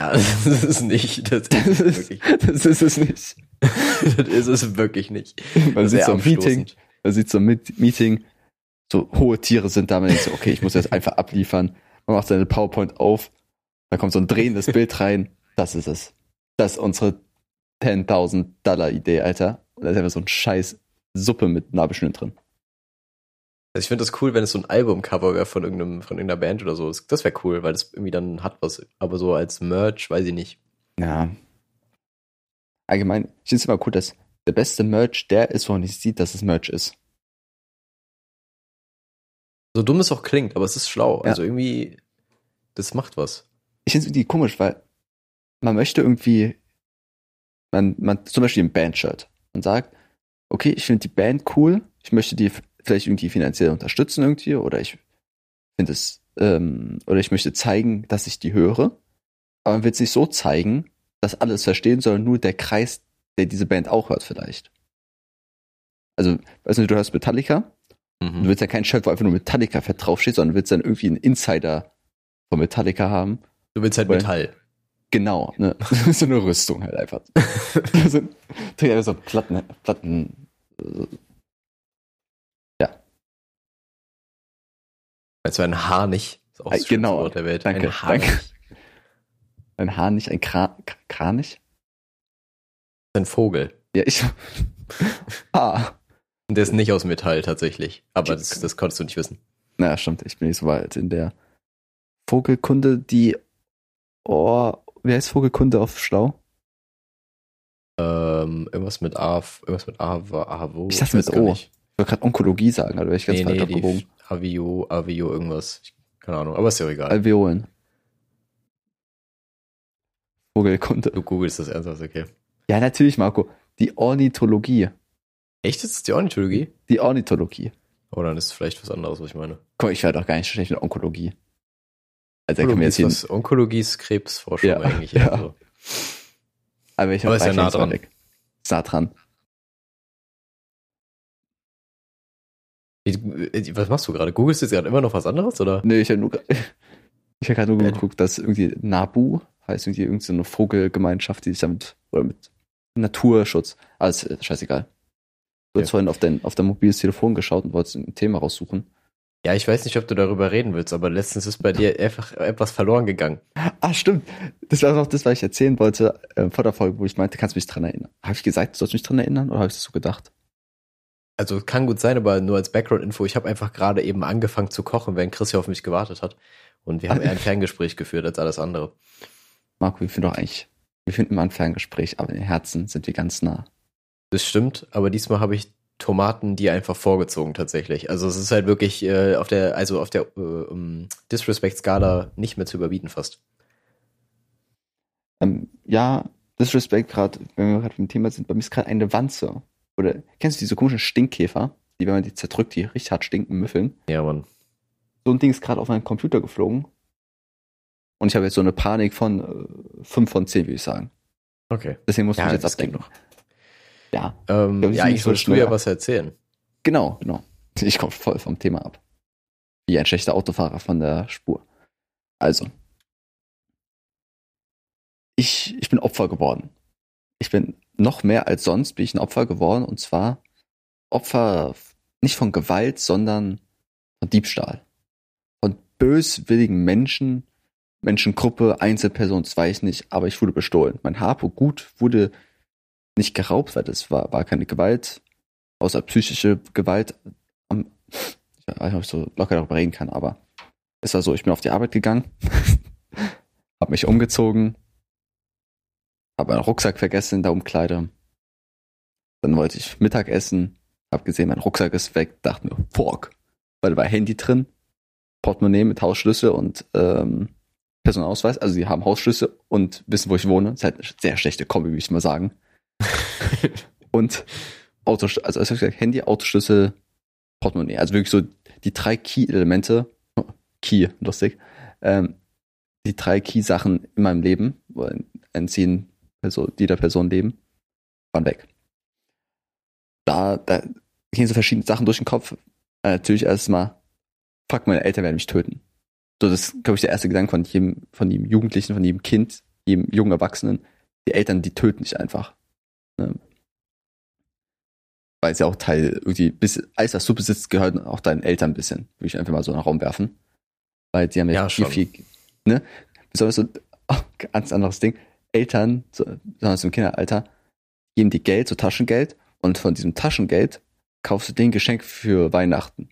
Ja, (laughs) das ist es nicht. Das ist es das ist es nicht. Das ist es wirklich nicht. Man sieht so ein Meeting, man sieht so ein Meeting, so hohe Tiere sind da, man denkt so, okay, ich muss jetzt einfach abliefern. Man macht seine PowerPoint auf, da kommt so ein drehendes Bild rein. Das ist es. Das ist unsere 10.000 Dollar Idee, Alter. Und da ist einfach so ein scheiß Suppe mit Nabelschnüren drin. Also ich finde das cool, wenn es so ein Albumcover wäre von irgendeinem, von irgendeiner Band oder so. Das, das wäre cool, weil das irgendwie dann hat was. Aber so als Merch, weiß ich nicht. Ja. Allgemein, ich finde es immer cool, dass der beste Merch der ist, wo man nicht sieht, dass es Merch ist. So dumm es auch klingt, aber es ist schlau. Ja. Also irgendwie, das macht was. Ich finde es irgendwie komisch, weil man möchte irgendwie, man, man zum Beispiel ein Bandshirt und sagt, okay, ich finde die Band cool, ich möchte die vielleicht irgendwie finanziell unterstützen irgendwie oder ich finde es, ähm, oder ich möchte zeigen, dass ich die höre, aber man will es nicht so zeigen, dass alles verstehen, sondern nur der Kreis, der diese Band auch hört vielleicht. Also, weißt du, du hörst Metallica, Du Mhm. willst ja kein Shirt, wo einfach nur Metallica fett draufsteht, sondern du willst dann irgendwie einen Insider von Metallica haben. Du willst halt Weil- Metall. Genau, ne? (laughs) so eine Rüstung halt einfach. (laughs) so, trägt einfach so Platten, Platten. Weißt du, ein Haar nicht? Ist auch Äh, das genau. schönste Wort der Welt. Danke, ein Haar danke. Ein nicht, ein Kra Kranich? Ein Vogel. Ja, ich. (laughs) ah. Und der ist nicht aus Metall tatsächlich. Aber das, das konntest du nicht wissen. Naja, stimmt, ich bin nicht so weit in der Vogelkunde, die. Oh, wie heißt Vogelkunde auf Schlau? Ähm, irgendwas mit A, irgendwas mit A, war A, wo? Ich dachte mit O. nicht. Ich wollte gerade Onkologie sagen, aber wäre ich ganz Nee, falsch nee, abgebogen. Avio, Avio, irgendwas. Keine Ahnung, aber ist ja egal. Alveolen. Vogelkunde. Du googelst das ernsthaft, okay. Ja, natürlich, Marco. Die Ornithologie. Echt? Ist das die Ornithologie? Die Ornithologie. Oh, dann ist es vielleicht was anderes, was ich meine. Guck, ich war doch gar nicht schlecht in Onkologie. Also, Onkologie jetzt ist, was, Onkologie ist Krebsforschung Ja, eigentlich. ja. Also. (laughs) aber ich habe ist ja nah dran. Ist nah dran. Was machst du gerade? Googlest du jetzt gerade immer noch was anderes, oder? Nee, ich habe nur, (laughs) ich gerade nur Ja, geguckt, dass irgendwie Nabu heißt irgendwie irgendeine Vogelgemeinschaft, die sich damit, oder mit Naturschutz, alles äh, scheißegal. Du hast Ja. vorhin auf dein, auf dein mobiles Telefon geschaut und wolltest ein Thema raussuchen. Ja, ich weiß nicht, ob du darüber reden willst, aber letztens ist bei dir (laughs) einfach etwas verloren gegangen. Ah, stimmt. Das war auch das, was ich erzählen wollte äh, vor der Folge, wo ich meinte, kannst du mich dran erinnern? Habe ich gesagt, du sollst mich dran erinnern oder habe ich das so gedacht? Also kann gut sein, aber nur als Background-Info, ich habe einfach gerade eben angefangen zu kochen, während Chris hier auf mich gewartet hat. Und wir haben eher ein Ferngespräch geführt als alles andere. Marco, wir finden doch eigentlich, wir finden immer ein Ferngespräch, aber in den Herzen sind wir ganz nah. Das stimmt, aber diesmal habe ich Tomaten die einfach vorgezogen tatsächlich. Also es ist halt wirklich äh, auf der, also auf der äh, um, Disrespect-Skala nicht mehr zu überbieten fast. Ähm, ja, Disrespect gerade, wenn wir gerade beim Thema sind, bei mir ist gerade eine Wanze. Oder kennst du diese komischen Stinkkäfer, die, wenn man die zerdrückt, die richtig hart stinken, müffeln? Ja, Mann. So ein Ding ist gerade auf meinen Computer geflogen. Und ich habe jetzt so eine Panik von äh, 5 von 10, würde ich sagen. Okay. Deswegen muss ich Ja, mich jetzt abdenken. Ja, Ähm, glaub, ja, eigentlich so solltest du schnell. ja was erzählen. genau, genau. (laughs) Ich komme voll vom Thema ab. Wie ein schlechter Autofahrer von der Spur. Also. Ich, ich bin Opfer geworden. Ich bin noch mehr als sonst bin ich ein Opfer geworden und zwar Opfer nicht von Gewalt, sondern von Diebstahl. Von böswilligen Menschen, Menschengruppe, Einzelperson, das weiß ich nicht, aber ich wurde bestohlen. Mein Harpo gut wurde nicht geraubt, weil das war, war keine Gewalt, außer psychische Gewalt. Am, ich weiß nicht, ob ich so locker darüber reden kann, aber es war so, ich bin auf die Arbeit gegangen, (laughs) habe mich umgezogen, habe meinen Rucksack vergessen in der Umkleide. Dann wollte ich Mittag essen, habe gesehen, mein Rucksack ist weg, dachte mir, fuck, weil da war Handy drin, Portemonnaie mit Hausschlüssel und ähm, Personalausweis, also die haben Hausschlüssel und wissen, wo ich wohne. Das ist halt eine sehr schlechte Kombi, würde ich mal sagen. (laughs) und Autoschlüssel, also als ich gesagt, Handy, Autoschlüssel, Portemonnaie. Also wirklich so die drei Key-Elemente, Key, lustig, ähm, die drei Key-Sachen in meinem Leben, wo Ziehen also jeder Person leben, waren weg. Da, da gehen so verschiedene Sachen durch den Kopf. Äh, natürlich erstmal, fuck, meine Eltern werden mich töten. So, das ist, glaube ich, der erste Gedanke von jedem, von jedem Jugendlichen, von jedem Kind, jedem jungen Erwachsenen. Die Eltern, die töten dich einfach. Ne? Weil es ja auch Teil, irgendwie, bis, alles, was du besitzt, gehört auch deinen Eltern ein bisschen. Würde ich einfach mal so in den Raum werfen. Weil die haben ja, Ja, viel, schon. viel, ne? Besonders so, oh, ganz anderes Ding. Eltern, so, besonders im Kinderalter, geben dir Geld, so Taschengeld, und von diesem Taschengeld kaufst du den Geschenk für Weihnachten.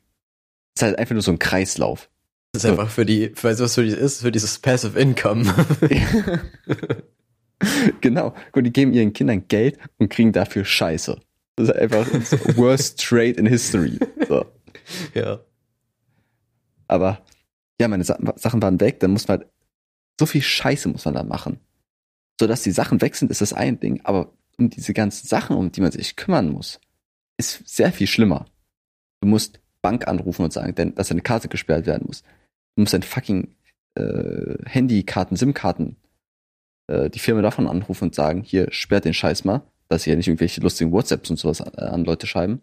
ist halt einfach nur so ein Kreislauf. Das ist einfach für die, weißt du, was für die ist? Für dieses Passive Income. (laughs) genau. Und die geben ihren Kindern Geld und kriegen dafür Scheiße. Das ist einfach das worst trade in history. So. ja. Aber ja, meine Sa Sachen waren weg, dann muss man halt, so viel Scheiße muss man da machen. So dass die Sachen weg sind, ist das ein Ding, aber um diese ganzen Sachen, um die man sich kümmern muss, ist sehr viel schlimmer. Du musst Bank anrufen und sagen, denn, dass deine Karte gesperrt werden muss. Du musst dein fucking äh, Handykarten, SIM-Karten, äh, die Firma davon anrufen und sagen, hier, sperrt den Scheiß mal, dass sie ja nicht irgendwelche lustigen WhatsApps und sowas an, an Leute schreiben.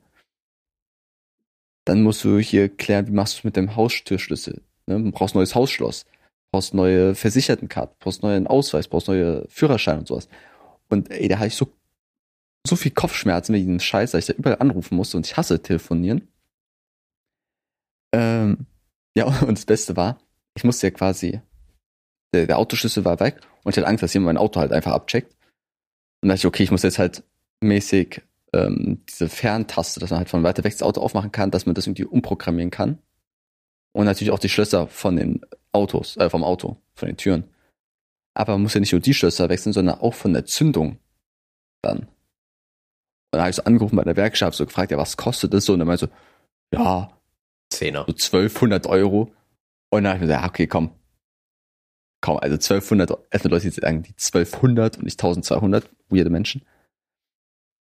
Dann musst du hier klären, wie machst du es mit dem Haustürschlüssel. Ne? Du brauchst neues Hausschloss, brauchst neue Versichertenkarten, brauchst neuen Ausweis, brauchst neue Führerschein und sowas. Und ey, da habe ich so, so viel Kopfschmerzen wegen dem Scheiß, dass ich da überall anrufen musste und ich hasse telefonieren. Ähm, ja, (laughs) und das Beste war, ich musste ja quasi, der, der Autoschlüssel war weg und ich hatte Angst, dass jemand mein Auto halt einfach abcheckt. Und da dachte ich, okay, ich muss jetzt halt mäßig ähm, diese Ferntaste, dass man halt von weiter weg das Auto aufmachen kann, dass man das irgendwie umprogrammieren kann. Und natürlich auch die Schlösser von den Autos, äh, vom Auto, von den Türen. Aber man muss ja nicht nur die Schlösser wechseln, sondern auch von der Zündung dann. Und dann habe ich so angerufen bei der Werkstatt, so gefragt, ja, was kostet das so? Und dann meinte so, ja, Zehner. so 1200 Euro. Und dann habe ich mir gesagt, okay, komm. Komm, also 1200, erstmal Leute, die sagen die 1200 und nicht 1200, weirde Menschen.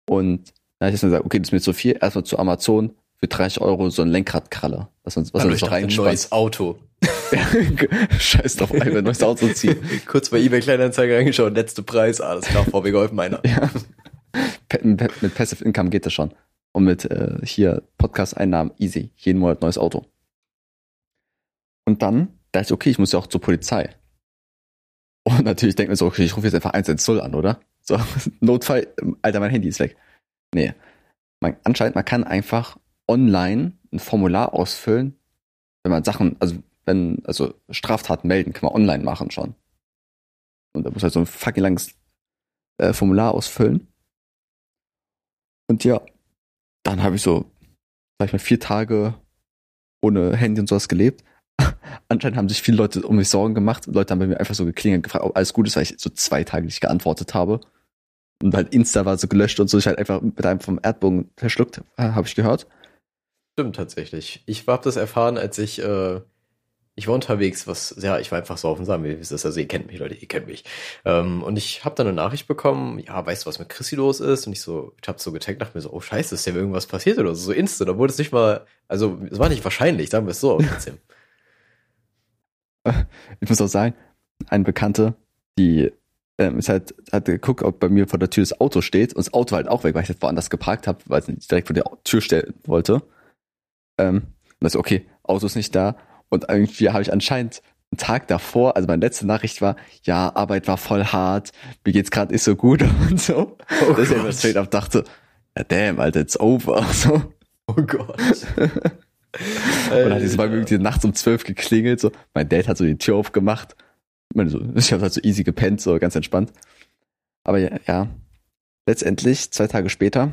Und dann habe ich dann gesagt, okay, das ist mir zu viel. Erstmal zu Amazon für 30 Euro so ein Lenkradkralle. Was man, was Hallo, man ich so ein neues Auto. (laughs) Scheiß drauf, ein neues Auto ziehen. (laughs) Kurz bei eBay Kleinanzeigen reingeschaut, letzte Preis, alles klar, VW Golf meiner. (laughs) Ja. Mit mit Passive Income geht das schon. Und mit äh, hier Podcast-Einnahmen easy. Jeden Monat neues Auto. Und dann dachte ich, okay, ich muss ja auch zur Polizei. Und natürlich denkt man so, okay, ich rufe jetzt einfach 110 an, oder? So, Notfall, Alter, mein Handy ist weg. Nee. Man, anscheinend, man kann einfach online ein Formular ausfüllen, wenn man Sachen, also wenn, also Straftaten melden, kann man online machen schon. Und da muss halt so ein fucking langes äh, Formular ausfüllen. Und ja, dann habe ich so, sag ich mal, vier Tage ohne Handy und sowas gelebt. (laughs) Anscheinend haben sich viele Leute um mich Sorgen gemacht. Leute haben bei mir einfach so geklingelt, gefragt, ob alles gut ist, weil ich so zwei Tage nicht geantwortet habe. Und halt Insta war so gelöscht und so. Ich halt einfach mit einem vom Erdbogen verschluckt, äh, habe ich gehört. Stimmt tatsächlich. Ich habe das erfahren, als ich, äh, ich war unterwegs, was, ja, ich war einfach so auf dem Samen, wie ist das? Also ihr kennt mich, Leute, ihr kennt mich. Ähm, und ich habe dann eine Nachricht bekommen, ja, weißt du, was mit Chrissy los ist? Und ich so, ich habe so getaggt, dachte mir so, oh scheiße, ist dem irgendwas passiert oder so, so instant, obwohl es nicht mal, also es war nicht wahrscheinlich, sagen wir es so, trotzdem. (laughs) Ich muss auch sagen, eine Bekannte, die ähm, ist halt, hat geguckt, ob bei mir vor der Tür das Auto steht und das Auto halt auch weg, weil ich das woanders geparkt habe, weil ich nicht direkt vor der Tür stellen wollte. Ähm, und das okay, Auto ist nicht da. Und irgendwie habe ich anscheinend einen Tag davor, also meine letzte Nachricht war, ja, Arbeit war voll hart, mir geht's gerade nicht so gut (laughs) und so. Oh dass ich mir Gott. straight up dachte, ja damn, Alter, it's over. (laughs) So. Oh Gott. Und dann hat es mal irgendwie nachts um zwölf geklingelt, so. Mein Dad hat so die Tür aufgemacht. (laughs) Ich, ich habe halt so easy gepennt, so ganz entspannt. Aber ja, ja, letztendlich, zwei Tage später,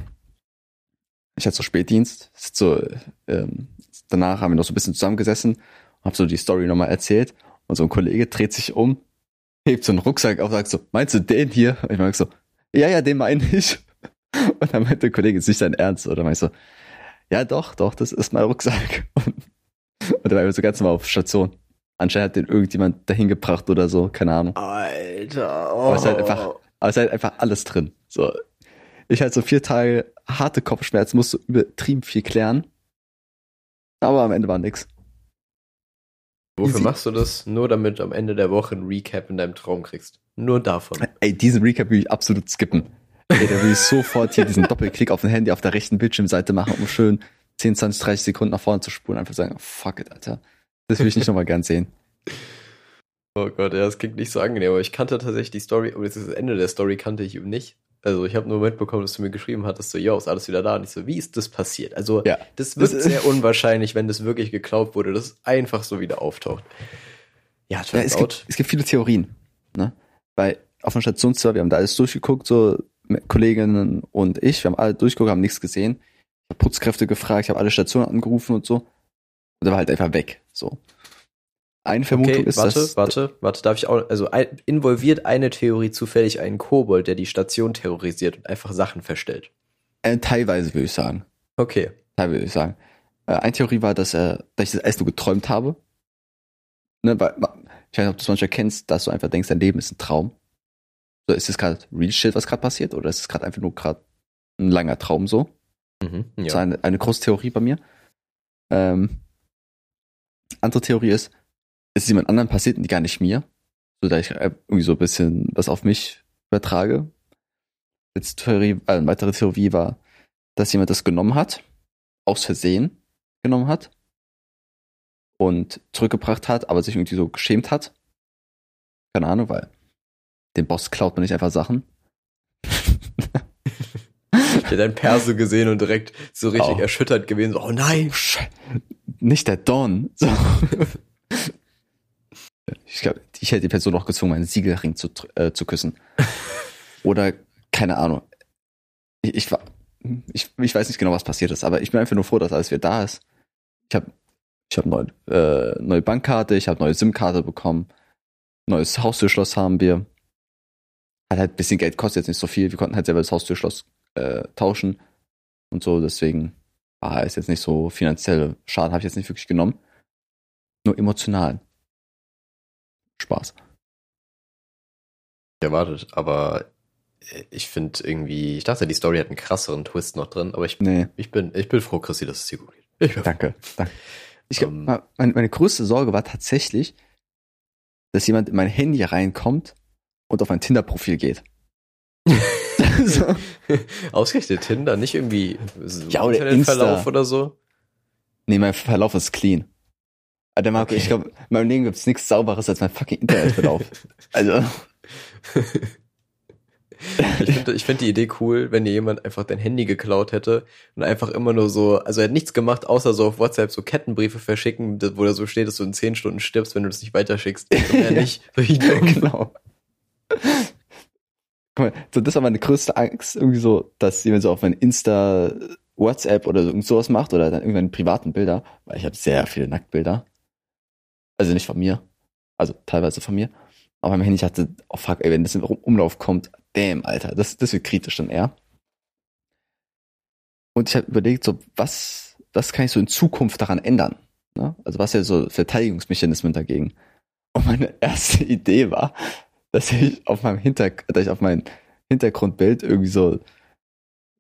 ich hatte so Spätdienst, so, ähm, danach haben wir noch so ein bisschen zusammengesessen und hab so die Story nochmal erzählt. Und so ein Kollege dreht sich um, (laughs) hebt so einen Rucksack auf und sagt so, meinst du den hier? Und ich mag so, ja, ja, den meine ich. (laughs) Und dann meinte der Kollege, ist nicht dein Ernst? Oder meinst du, ja, doch, doch, das ist mein Rucksack. (laughs) Und, und der war so ganz normal auf Station. Anscheinend hat den irgendjemand dahin gebracht oder so, keine Ahnung. Alter. Oh. Aber es ist halt einfach, aber es ist halt einfach alles drin. So. Ich halt so vier Tage harte Kopfschmerzen, musste übertrieben viel klären. Aber am Ende war nix. Wofür easy. machst du das? Nur damit du am Ende der Woche ein Recap in deinem Traum kriegst. Nur davon. Ey, diesen Recap will ich absolut skippen. Ey, da will ich sofort hier diesen Doppelklick auf dem Handy auf der rechten Bildschirmseite machen, um schön 10, 20, 30 Sekunden nach vorne zu spulen. Einfach sagen, fuck it, Alter. Das will ich nicht nochmal gern sehen. Oh Gott, ja, das klingt nicht so angenehm, aber ich kannte tatsächlich die Story, ist das Ende der Story kannte ich eben nicht. Also ich habe nur mitbekommen, dass du mir geschrieben hattest, so, yo, ist alles wieder da? Und ich so, wie ist das passiert? Also Ja. das wird Das- sehr (laughs) unwahrscheinlich, wenn das wirklich geklaut wurde, dass es einfach so wieder auftaucht. Ja, Ja, es, out. gibt, es gibt viele Theorien. Ne? Weil auf dem Stationszimmer, wir haben da alles durchgeguckt, so mit Kolleginnen und ich, wir haben alle durchgeguckt, haben nichts gesehen. Ich habe Putzkräfte gefragt, ich habe alle Stationen angerufen und so. Und er war halt einfach weg. So. Eine Vermutung Okay, ist, warte, dass. warte, warte, darf ich auch, also ein, involviert eine Theorie zufällig einen Kobold, der die Station terrorisiert und einfach Sachen verstellt? Äh, teilweise würde ich sagen. Okay. Teilweise würde ich sagen. Äh, eine Theorie war, dass, äh, dass ich das erst nur geträumt habe. Ne, weil, ich weiß nicht, ob du es manchmal kennst, dass du einfach denkst, dein Leben ist ein Traum. So, ist das gerade real shit, was gerade passiert? Oder ist es gerade einfach nur gerade ein langer Traum so? Mhm, Das ist ja. eine, eine große Theorie bei mir. Ähm, andere Theorie ist, es ist jemand anderen passiert und gar nicht mir. So, da ich äh, irgendwie so ein bisschen was auf mich übertrage. Jetzt Theorie, äh, eine weitere Theorie war, dass jemand das genommen hat, aus Versehen genommen hat und zurückgebracht hat, aber sich irgendwie so geschämt hat. Keine Ahnung, weil dem Boss klaut man nicht einfach Sachen. (laughs) Ich hätte einen Perso gesehen und direkt so richtig Oh. erschüttert gewesen. So, oh nein! Nicht der Don. So. Ich glaube, ich hätte die Person noch gezwungen, meinen Siegelring zu, äh, zu küssen. (laughs) Oder, keine Ahnung. Ich, ich, war, ich, ich weiß nicht genau, was passiert ist, aber ich bin einfach nur froh, dass alles wieder da ist. Ich habe ich hab neue, äh, neue Bankkarte, ich habe neue SIM-Karte bekommen, neues Haustürschloss haben wir. Hat halt ein bisschen Geld, kostet jetzt nicht so viel. Wir konnten halt selber das Haustürschloss äh, tauschen und so, deswegen war es jetzt nicht so finanziell Schaden, habe ich jetzt nicht wirklich genommen. Nur emotional. Spaß. Erwartet, aber äh, ich finde irgendwie, ich dachte, die Story hat einen krasseren Twist noch drin, aber ich, Nee, ich bin, ich bin froh, Chrissy, dass es dir gut geht. Ich bin danke. danke. Ich Ähm. meine, meine größte Sorge war tatsächlich, dass jemand in mein Handy reinkommt und auf mein Tinder-Profil geht. (laughs) (laughs) so. Ausgerechnet Tinder, nicht irgendwie so Ja, oder Internetverlauf Insta. oder so. Nee, mein Verlauf ist clean. Aber der Marco, Okay. ich glaube, in meinem Leben gibt es nichts Sauberes als mein fucking Internetverlauf. (laughs) also, Ich finde ich find die Idee cool, wenn dir jemand einfach dein Handy geklaut hätte und einfach immer nur so, also er hat nichts gemacht, außer so auf WhatsApp so Kettenbriefe verschicken, wo da so steht, dass du in 10 Stunden stirbst, wenn du das nicht weiterschickst. Und er (laughs) nicht. (laughs) Dumm. genau. Guck mal, so, das war meine größte Angst, irgendwie so, dass jemand so auf mein Insta, WhatsApp oder so, sowas macht oder dann irgendwann privaten Bilder, weil ich habe sehr viele Nacktbilder. Also nicht von mir, also teilweise von mir. Aber mein Handy hatte, oh fuck, ey, wenn das in Umlauf kommt, damn, Alter, das, das wird kritisch dann eher. Und ich habe überlegt, so, was, was kann ich so in Zukunft daran ändern? Ne? Also was ja so Verteidigungsmechanismen dagegen? Und meine erste (laughs) Idee war, dass ich auf meinem Hinter, dass ich auf mein Hintergrundbild irgendwie so,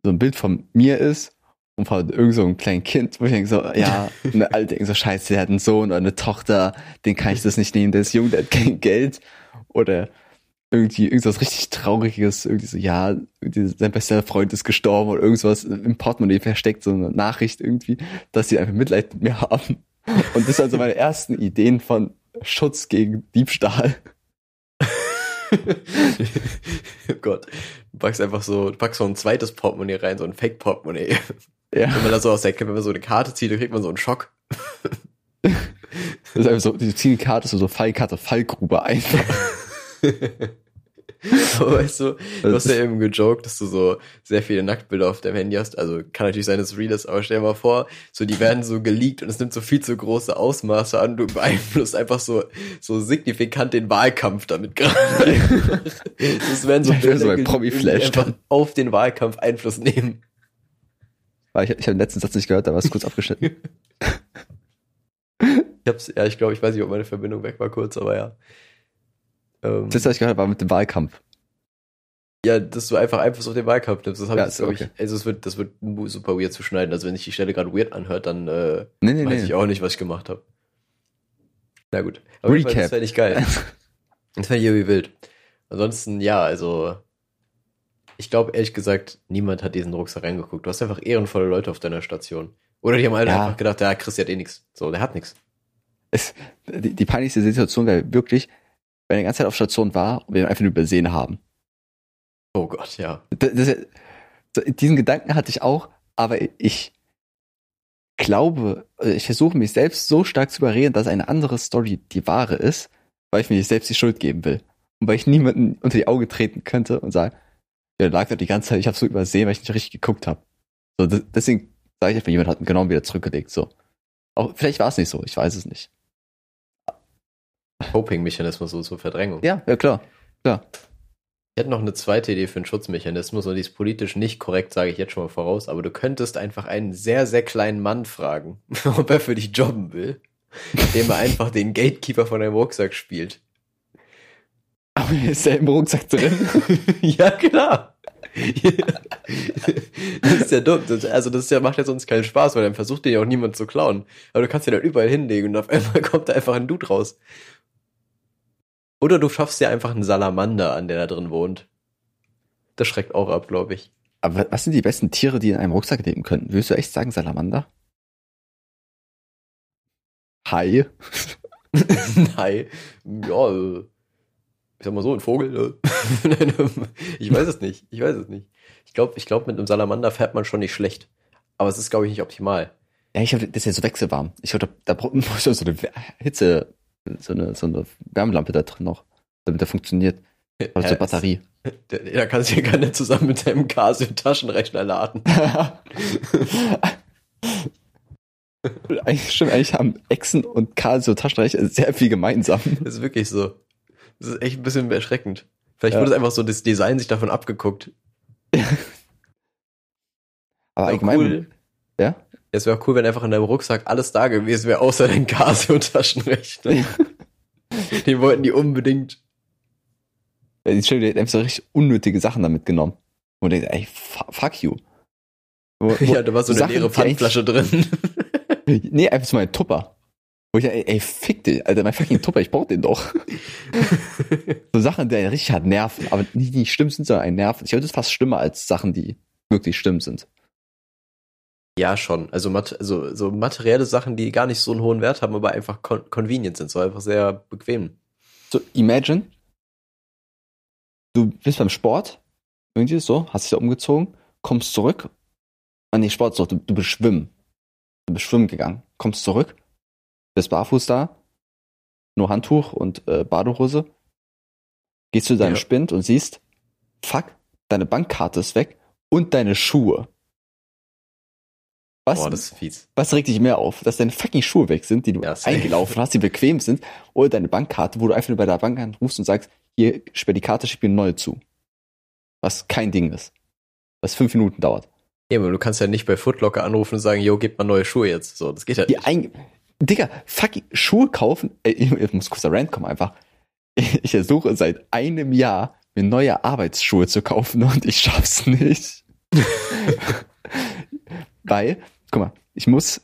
so ein Bild von mir ist und von irgend so einem kleinen Kind, wo ich denke so, ja, (laughs) eine alte denke so, scheiße, der hat einen Sohn oder eine Tochter, den kann ich das nicht nehmen, der ist jung, der hat kein Geld. Oder irgendwie irgendwas richtig Trauriges, irgendwie so, ja, sein bester Freund ist gestorben oder irgendwas im Portemonnaie versteckt, so eine Nachricht irgendwie, dass sie einfach Mitleid mit mir haben. Und das waren so meine ersten Ideen von Schutz gegen Diebstahl. (laughs) oh Gott. Du packst einfach so, du packst so ein zweites Portemonnaie rein, so ein Fake-Portemonnaie. Ja. Wenn man da so aus der, wenn man so eine Karte zieht, dann kriegt man so einen Schock. Das ist einfach so, die ziehen die Karte so, so Fallkarte, Fallgrube einfach. (laughs) Aber weißt du, du hast ja ist- eben gejoked, dass du so sehr viele Nacktbilder auf deinem Handy hast. Also kann natürlich sein, dass es real ist, aber stell dir mal vor, so die werden so geleakt und es nimmt so viel zu große Ausmaße an. Du beeinflusst einfach so, so signifikant den Wahlkampf damit gerade. (laughs) Das werden so Ja, will so bei die Promi-Flash einfach auf den Wahlkampf Einfluss nehmen. Weil ich, ich habe den letzten Satz nicht gehört, da war es kurz abgeschnitten. (laughs) (laughs) Ich hab's, ja, ich glaube, ich weiß nicht, ob meine Verbindung weg war kurz, aber ja. Ähm, Das letzte, was ich gehört habe, war mit dem Wahlkampf. ja, dass du einfach Einfluss auf den Wahlkampf nimmst. Das habe Ja, ich, jetzt, ist glaub okay. ich, also es wird, das wird super weird zu schneiden. Also wenn sich die Stelle gerade weird anhört, dann äh, Nee, nee, weiß nee. ich auch nicht, was ich gemacht habe. Na gut. Aber Recap. das wäre nicht geil. (laughs) Das wäre irgendwie wild. Ansonsten, ja, also ich glaube ehrlich gesagt, niemand hat diesen Rucksack reingeguckt. Du hast einfach ehrenvolle Leute auf deiner Station. Oder die haben alle Ja. einfach gedacht, ja, Chris hat eh nix. So, der hat nix. Es, die, die peinlichste Situation wäre wirklich, wenn er die ganze Zeit auf Station war und wir ihn einfach nur übersehen haben. Oh Gott, ja. Das, das, so, diesen Gedanken hatte ich auch, aber ich glaube, äh, ich versuche mich selbst so stark zu überreden, dass eine andere Story die wahre ist, weil ich mir selbst die Schuld geben will. Und weil ich niemanden unter die Augen treten könnte und sagen, der lag da die ganze Zeit, ich habe so übersehen, weil ich nicht richtig geguckt habe. So, das, deswegen sage ich einfach, jemand hat ihn genau wieder zurückgelegt. So. Auch, vielleicht war es nicht so, ich weiß es nicht. Coping-Mechanismus so zur Verdrängung. Ja, ja klar. klar. Ich hätte noch eine zweite Idee für einen Schutzmechanismus und die ist politisch nicht korrekt, sage ich jetzt schon mal voraus, aber du könntest einfach einen sehr, sehr kleinen Mann fragen, (laughs) ob er für dich jobben will, indem er einfach den Gatekeeper von deinem Rucksack spielt. Aber ist der im Rucksack drin? (laughs) ja, klar. das ist ja dumm. Das, also das ist ja, macht ja sonst keinen Spaß, weil dann versucht dir ja auch niemand zu klauen. Aber du kannst dir dann überall hinlegen und auf einmal (laughs) kommt da einfach ein Dude raus. Oder du schaffst dir einfach einen Salamander an, der da drin wohnt. Das schreckt auch ab, glaube ich. Aber was sind die besten Tiere, die in einem Rucksack leben könnten? Würdest du echt sagen Salamander? Hai? (laughs) Nein. Ja, äh, ich sag mal so, ein Vogel. (laughs) äh. ich weiß es nicht. Ich weiß es nicht. Ich glaube, ich glaub, mit einem Salamander fährt man schon nicht schlecht. Aber es ist, glaube ich, nicht optimal. Ja, ich glaube, das ist ja so wechselwarm. Ich glaube, da, da braucht man (laughs) so eine Hitze, so eine, so eine Wärmelampe da drin noch, damit der funktioniert. Also Ja, so Batterie. Da, da kannst du ja gerne zusammen mit deinem Casio-Taschenrechner laden. (laughs) eigentlich, stimmt, eigentlich haben Echsen und Casio Taschenrechner sehr viel gemeinsam. Das ist wirklich so. Das ist echt ein bisschen erschreckend. Vielleicht Ja. wurde es einfach so das Design sich davon abgeguckt. (laughs) Aber allgemein, cool. ja? Es wäre cool, wenn einfach in deinem Rucksack alles da gewesen wäre, außer dein Casio-Taschenrechner. (laughs) Den wollten die unbedingt. Ja, Die Stelle, die hat einfach so richtig unnötige Sachen damit genommen. Und ich ey, fu- fuck you. Wo, (laughs) wo, Ja, da war so eine Sachen, leere Pfandflasche drin. Nee, einfach so mein Tupper. Wo ich, ey, ey, fick dich, Alter, mein fucking Tupper, ich brauch den doch. (laughs) so Sachen, die einen richtig hart nerven, aber nicht, die nicht schlimm sind, sondern einen nerven. Ich glaube, das ist fast schlimmer als Sachen, die wirklich schlimm sind. Ja, schon. Also, also so materielle Sachen, die gar nicht so einen hohen Wert haben, aber einfach con convenient sind, so einfach sehr bequem. So, imagine, du bist beim Sport, irgendwie so, hast dich da umgezogen, kommst zurück, ah nee, Sport ist doch, du, du bist schwimmen. Du bist schwimmen gegangen, kommst zurück, bist barfuß da, nur Handtuch und äh, Badehose, gehst zu deinem Ja. Spind und siehst, fuck, deine Bankkarte ist weg und deine Schuhe. Was, Boah, das ist fies. was regt dich mehr auf? Dass deine fucking Schuhe weg sind, die du Ja, eingelaufen hast, die bequem sind, oder deine Bankkarte, wo du einfach nur bei der Bank anrufst und sagst, hier, sperr die Karte, schick mir eine neue zu. Was kein Ding ist. Was fünf Minuten dauert. Ja, aber du kannst ja nicht bei Footlocker anrufen und sagen, yo, gib mal neue Schuhe jetzt. So, das geht ja Die nicht. ein Digga, fucking Schuhe kaufen, ey, ich, muss kurz da Rand kommen einfach. (laughs) Ich versuche seit einem Jahr, mir neue Arbeitsschuhe zu kaufen und ich schaff's nicht. (laughs) Weil, guck mal, ich muss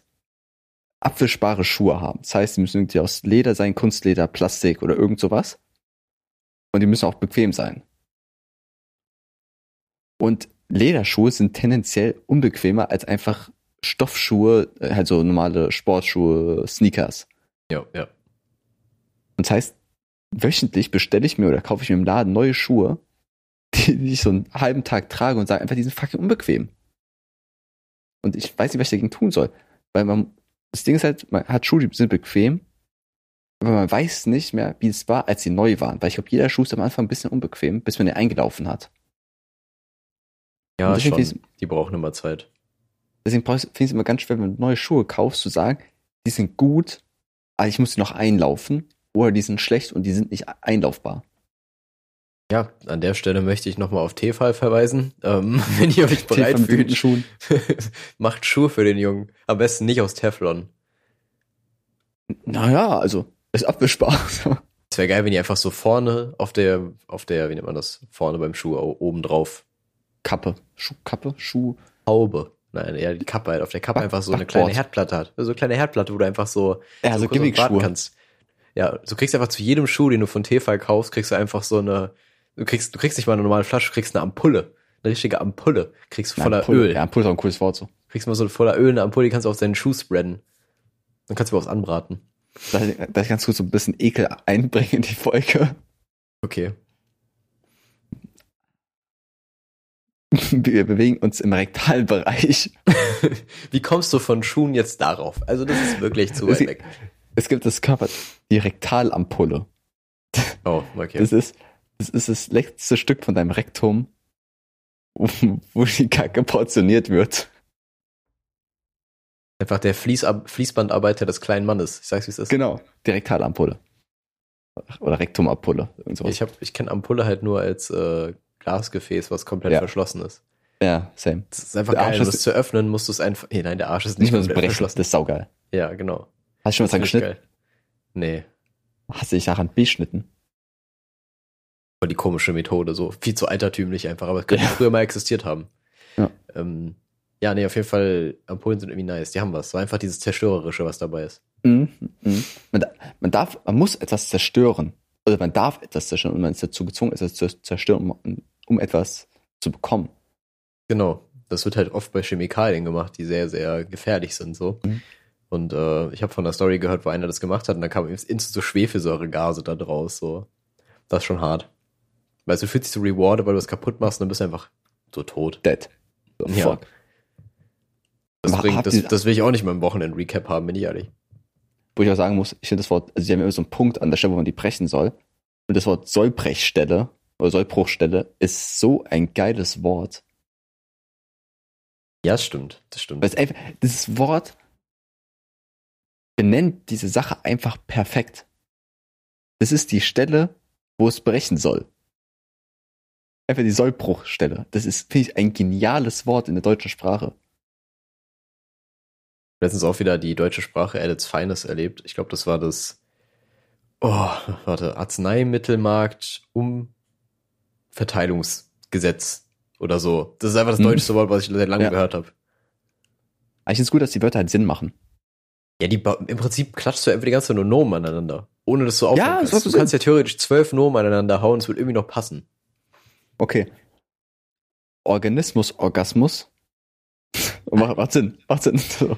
abwischbare Schuhe haben. Das heißt, die müssen irgendwie aus Leder sein, Kunstleder, Plastik oder irgend sowas. Und die müssen auch bequem sein. Und Lederschuhe sind tendenziell unbequemer als einfach Stoffschuhe, äh, halt so normale Sportschuhe, Sneakers. Ja, ja. Und das heißt, wöchentlich bestelle ich mir oder kaufe ich mir im Laden neue Schuhe, die, die ich so einen halben Tag trage und sage einfach, die sind fucking unbequem. Und ich weiß nicht, was ich dagegen tun soll. Weil man, das Ding ist halt, man hat Schuhe, die sind bequem, aber man weiß nicht mehr, wie es war, als sie neu waren. Weil ich glaube, jeder Schuh ist am Anfang ein bisschen unbequem, bis man den eingelaufen hat. Ja, schon. Die brauchen immer Zeit. Deswegen finde ich es immer ganz schwer, wenn du neue Schuhe kaufst, zu sagen, die sind gut, aber ich muss sie noch einlaufen. Oder die sind schlecht und die sind nicht einlaufbar. Ja, an der Stelle möchte ich nochmal auf Tefal verweisen. Ähm, (laughs) wenn ihr euch bereit fühlt, Schuhen. (laughs) macht Schuhe für den Jungen. Am besten nicht aus Teflon. Naja, also, ist abwischbar. Es wäre geil, wenn ihr einfach so vorne auf der, auf der, wie nennt man das, vorne beim Schuh oben drauf. Kappe. Schuhkappe? Schuh. Haube. Nein, eher die Kappe halt. Auf der Kappe Back- einfach so eine Backboard. kleine Herdplatte hat. So eine kleine Herdplatte, wo du einfach so, Ja, so so Gimmickschuhe. kannst. Ja, du kriegst einfach zu jedem Schuh, den du von Tefal kaufst, kriegst du einfach so eine, du kriegst, du kriegst nicht mal eine normale Flasche, du kriegst eine Ampulle. Eine richtige Ampulle. Kriegst du voller Ampulle. Öl. Ja, Ampulle ist auch ein cooles Wort so. Kriegst mal so voller Öl eine Ampulle, die kannst du auf deinen Schuh spreaden. Dann kannst du was anbraten. Da, ganz kurz so ein bisschen Ekel einbringen in die Folge. Okay. (laughs) Wir bewegen uns im Rektalbereich. (laughs) Wie kommst du von Schuhen jetzt darauf? Also das ist wirklich zu Es weit gibt- weg. Es gibt das Körper, die Rektalampulle. Oh, okay. Das ist, das ist das letzte Stück von deinem Rektum, (laughs) wo, die Kacke portioniert wird. Einfach der Fließab Fließbandarbeiter des kleinen Mannes. Ich sag's, wie es ist. Genau, die Rektalampulle. Oder Rektumampulle. Ich, hab- ich kenne Ampulle halt nur als äh, Glasgefäß, was komplett Ja. verschlossen ist. Ja, same. Das ist einfach Der geil. Arsch Um das zu öffnen, musst du es einfach. Nee, nein, der Arsch ist Nicht nicht Brechen, verschlossen. das ist saugeil. Ja, genau. Hast du schon mal dran geschnitten? geil. Nee. Hast du dich daran beschnitten? Voll die komische Methode, so viel zu altertümlich einfach, aber es könnte Ja. früher mal existiert haben. Ja. Ähm, ja, nee, auf jeden Fall, Ampullen sind irgendwie nice. Die haben was. So einfach dieses Zerstörerische, was dabei ist. Mhm. Mhm. Man, man darf, man muss etwas zerstören. Oder man darf etwas zerstören und man ist dazu gezwungen, etwas zu zerstören, um, um etwas zu bekommen. Genau. Das wird halt oft bei Chemikalien gemacht, die sehr, sehr gefährlich sind, so. Mhm. Und äh, ich habe von einer Story gehört, wo einer das gemacht hat und dann kam instant so Schwefelsäuregase da draus, so. Das ist schon hart. Weißt du, fühlst dich so rewarded, weil du es kaputt machst und dann bist du einfach so tot. Dead. So, Ja. fuck. Das, Aber bringt, das, das will ich auch nicht mal im Wochenend-Recap haben, bin ich ehrlich. Wo ich auch sagen muss, ich finde das Wort, also sie haben immer so einen Punkt an der Stelle, wo man die brechen soll. Und das Wort Sollbrechstelle Sollbruchstelle ist so ein geiles Wort. Ja, das stimmt. Das stimmt. Weil einfach, dieses Wort benennt diese Sache einfach perfekt. Das ist die Stelle, wo es brechen soll. Einfach die Sollbruchstelle. Das ist, finde ich, ein geniales Wort in der deutschen Sprache. letztens auch wieder die deutsche Sprache at its finest erlebt. Ich glaube, das war das, oh, warte, Arzneimittelmarkt Umverteilungsgesetz oder so. Das ist einfach das Mhm. deutscheste Wort, was ich seit langem Ja. gehört habe. Aber ich finde es gut, dass die Wörter halt Sinn machen. Ja, die im Prinzip klatscht du einfach die ganze Zeit nur Nomen aneinander. Ohne dass du aufhören Ja, das kannst. Du kannst ja theoretisch zwölf Nomen aneinander hauen, es wird irgendwie noch passen. Okay. Organismus, Orgasmus. (laughs) macht, macht Sinn, macht Sinn. So.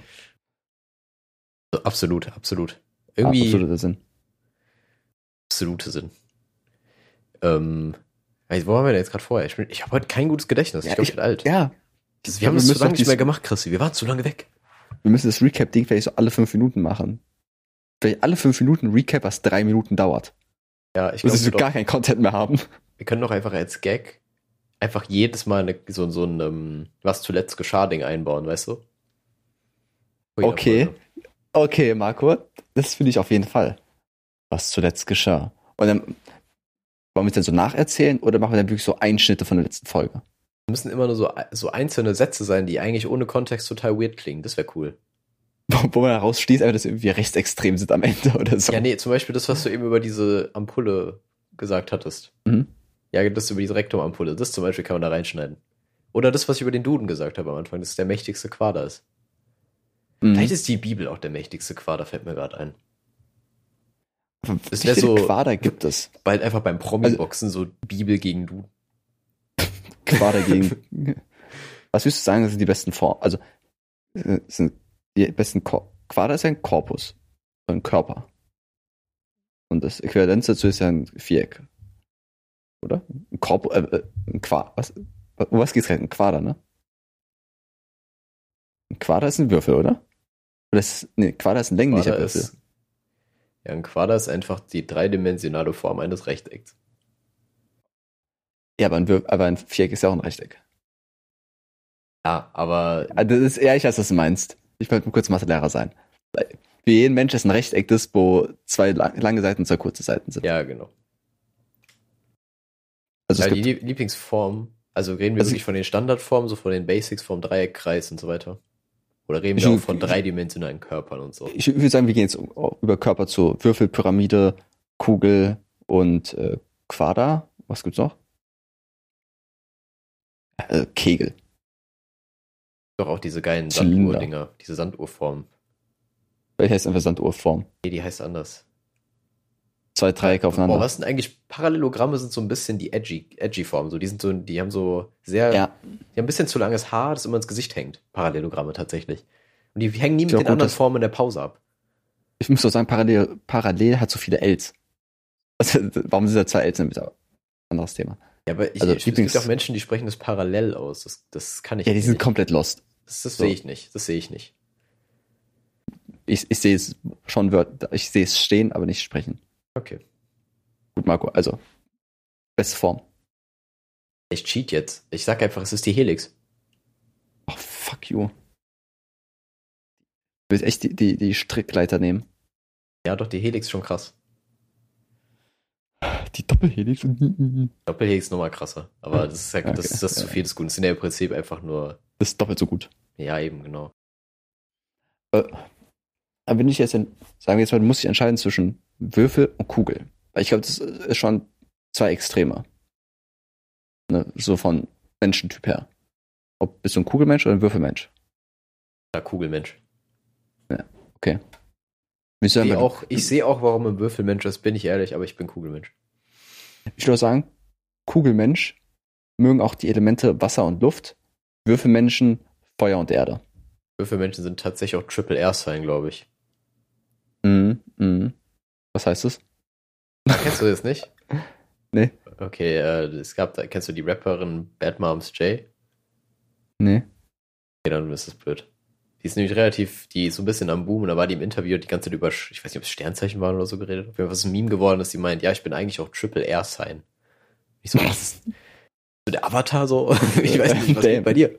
Absolut, absolut. Irgendwie Absoluter Sinn. absolute Sinn. Ähm, ey, wo waren wir denn jetzt gerade vorher? Ich, bin- ich habe heute kein gutes Gedächtnis. Ja, ich glaube, ich bin alt. Ja. Das, wir haben das zu lange nicht mehr gemacht, Christi. Wir waren zu lange weg. Wir müssen das Recap-Ding vielleicht so alle fünf Minuten machen. Vielleicht alle fünf Minuten Recap, was drei Minuten dauert. Ja, ich glaube, wir gar keinen Content mehr haben. wir können doch einfach als Gag einfach jedes Mal eine, so, so ein ähm, was zuletzt geschah Ding einbauen, weißt du? Jeder Okay. Folge. Okay, Marco, das finde ich auf jeden Fall. Was zuletzt geschah. Und dann wollen wir es dann so nacherzählen oder machen wir dann wirklich so Einschnitte von der letzten Folge? Müssen immer nur so, so einzelne Sätze sein, die eigentlich ohne Kontext total weird klingen. Das wäre cool. (laughs) Wo, man daraus schließt, einfach, dass wir irgendwie rechtsextrem sind am Ende oder so. Ja, nee, zum Beispiel das, was du eben über diese Ampulle gesagt hattest. Mhm. Ja, das über diese Rektumampulle. Das zum Beispiel kann man da reinschneiden. Oder das, was ich über den Duden gesagt habe am Anfang, dass es der mächtigste Quader ist. Mhm. Vielleicht ist die Bibel auch der mächtigste Quader, fällt mir gerade ein. Wie das wär viele so- Quader gibt es? Bald einfach beim Also Promi-Boxen so Bibel gegen Duden. Quader gegen. (laughs) Was würdest du sagen, sind die besten Formen? Also, äh, sind die besten Kor Quader ist ja ein Korpus. Ein Körper. Und das Äquivalenz dazu ist ja ein Viereck. Oder? Ein Korpus, äh, äh, ein Quader. Was, um was geht's gerade? Ein Quader, ne? Ein Quader ist ein Würfel, oder? Oder ist, nee, Quader ist ein länglicher Quader Würfel. ist, ja, ein Quader ist einfach die dreidimensionale Form eines Rechtecks. Ja, aber ein, Würfel, aber ein Viereck ist ja auch ein Rechteck. Ja, aber Also das ist eher, ich weiß, was du meinst. Ich wollte nur kurz Mathelehrer sein. Für jeden Mensch ist ein Rechteck das, wo zwei lang- lange Seiten und zwei kurze Seiten sind. ja, genau. Also Ja, die Lieblingsform, also reden wir Also- wirklich von den Standardformen, so von den Basics, vom Dreieck, Kreis und so weiter. Oder reden Ich- wir auch von dreidimensionalen Körpern und so. ich würde sagen, wir gehen jetzt um- über Körper zu Würfel, Pyramide, Kugel und äh, Quader. Was gibt's noch? Äh, Kegel. Doch auch diese geilen. Sanduhr-Dinger, diese Sanduhrform. Welche heißt einfach Sanduhrform? Nee, die heißt anders. Zwei Dreiecke aufeinander. Boah, was sind eigentlich Parallelogramme sind so ein bisschen die edgy, edgy Formen. So, die sind so, die haben so sehr, Ja, die haben ein bisschen zu langes Haar, das immer ins Gesicht hängt. Parallelogramme tatsächlich. Und die hängen nie mit den gut, anderen Formen in der Pause ab. ich muss doch sagen, parallel, parallel hat so viele Ls. Also, warum sind da zwei Ls? Ein anderes Thema. Ja, aber ich, Also, ich, es gibt auch Menschen, die sprechen das parallel aus. Das, das kann ich Ja, die sind nicht. komplett lost. Das, das so. sehe ich nicht. Das sehe ich nicht. Ich, ich sehe es schon, ich sehe es stehen, aber nicht sprechen. Okay. Gut, Marco, also. Beste Form. Ich cheat jetzt. Ich sag einfach, es ist die Helix. Oh, fuck you. willst echt die, die, die Strickleiter nehmen. Ja, doch, die Helix schon krass. Die Doppelhelix. Doppelhelix ist nochmal krasser. Aber das ist ja, das, Okay, ist das zu ja. viel des Guten. Das sind ja im Prinzip einfach nur, Das ist doppelt so gut. ja, eben, genau. Äh, Aber wenn ich jetzt, sagen wir jetzt mal, du musst dich entscheiden zwischen Würfel und Kugel. Weil ich glaube, das ist schon zwei Extreme. Ne? So von Menschentyp her. Ob bist du ein Kugelmensch oder ein Würfelmensch? Ja, Kugelmensch. Wie Ich soll sehe auch, ich sehe auch, warum ein Würfelmensch ist, bin ich ehrlich, aber ich bin Kugelmensch. Ich würde sagen, Kugelmensch mögen auch die Elemente Wasser und Luft. Würfelmenschen Feuer und Erde. Würfelmenschen sind tatsächlich auch Triple R sein, glaube ich. Mhm. Mhm. Was heißt das? Kennst du das nicht? (laughs) Nee. Okay, äh, es gab, da, kennst du die Rapperin Bad Moms J? Nee. Okay, dann ist es blöd. Die ist nämlich relativ, die ist so ein bisschen am Boom und da war die im Interview die ganze Zeit über, ich weiß nicht, ob es Sternzeichen waren oder so geredet. Auf jeden Fall ist es ein Meme geworden, dass sie meint, ja, ich bin eigentlich auch Triple R sein. Ich so, was ist (laughs) so der Avatar so? (laughs) ich weiß nicht, was Damn. bei dir?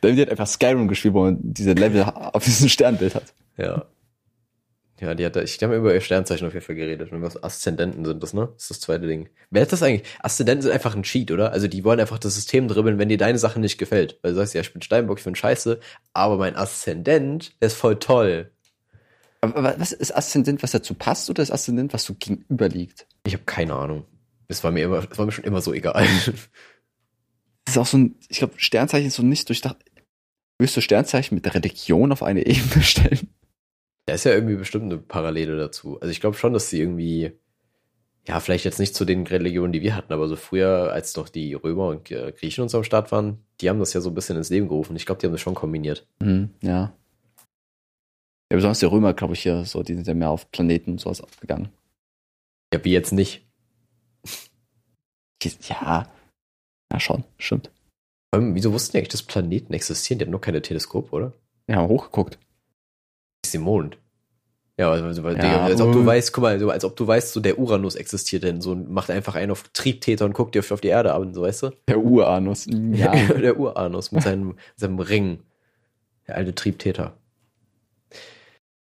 David hat einfach Skyrim gespielt, wo man diese Level auf diesem Sternbild hat. Ja. Ja, die hat, ich habe über ihr Sternzeichen auf jeden Fall geredet. Und was Aszendenten sind das, ne? Das ist das zweite Ding. Wer hat das eigentlich? Aszendenten sind einfach ein Cheat, oder? Also die wollen einfach das System dribbeln, wenn dir deine Sache nicht gefällt. Weil du sagst, ja, ich bin Steinbock, ich bin scheiße, aber mein Aszendent, der ist voll toll. Aber was ist Aszendent, was dazu passt, oder ist Aszendent, was so gegenüber liegt? Ich habe keine Ahnung. Das war mir immer, das war mir schon immer so egal. Das (laughs) ist auch so ein, ich glaube, Sternzeichen ist so nicht durchdacht. Willst du Sternzeichen mit der Religion auf eine Ebene stellen? Da ist ja irgendwie bestimmt eine Parallele dazu. Also ich glaube schon, dass sie irgendwie, ja, vielleicht jetzt nicht zu den Religionen, die wir hatten, aber so früher, als noch die Römer und äh, Griechen uns am Start waren, die haben das ja so ein bisschen ins Leben gerufen. Ich glaube, die haben das schon kombiniert. Mhm, ja. Ja, besonders die Römer, glaube ich, hier, so, die sind ja mehr auf Planeten und sowas gegangen. Ja, wie jetzt nicht. Ja. Ja, schon, stimmt. Ähm, wieso wussten die eigentlich, dass Planeten existieren? Die hatten nur keine Teleskope, oder? Wir haben hochgeguckt. ist im Mond. Ja, also, weil, Ja, Digga, als ob du weißt, guck mal, so, als ob du weißt, so der Uranus existiert denn so macht einfach einen auf Triebtäter und guckt dir auf die Erde an, so weißt du? Der Uranus. Ja. (laughs) der Uranus mit seinem, seinem Ring. Der alte Triebtäter.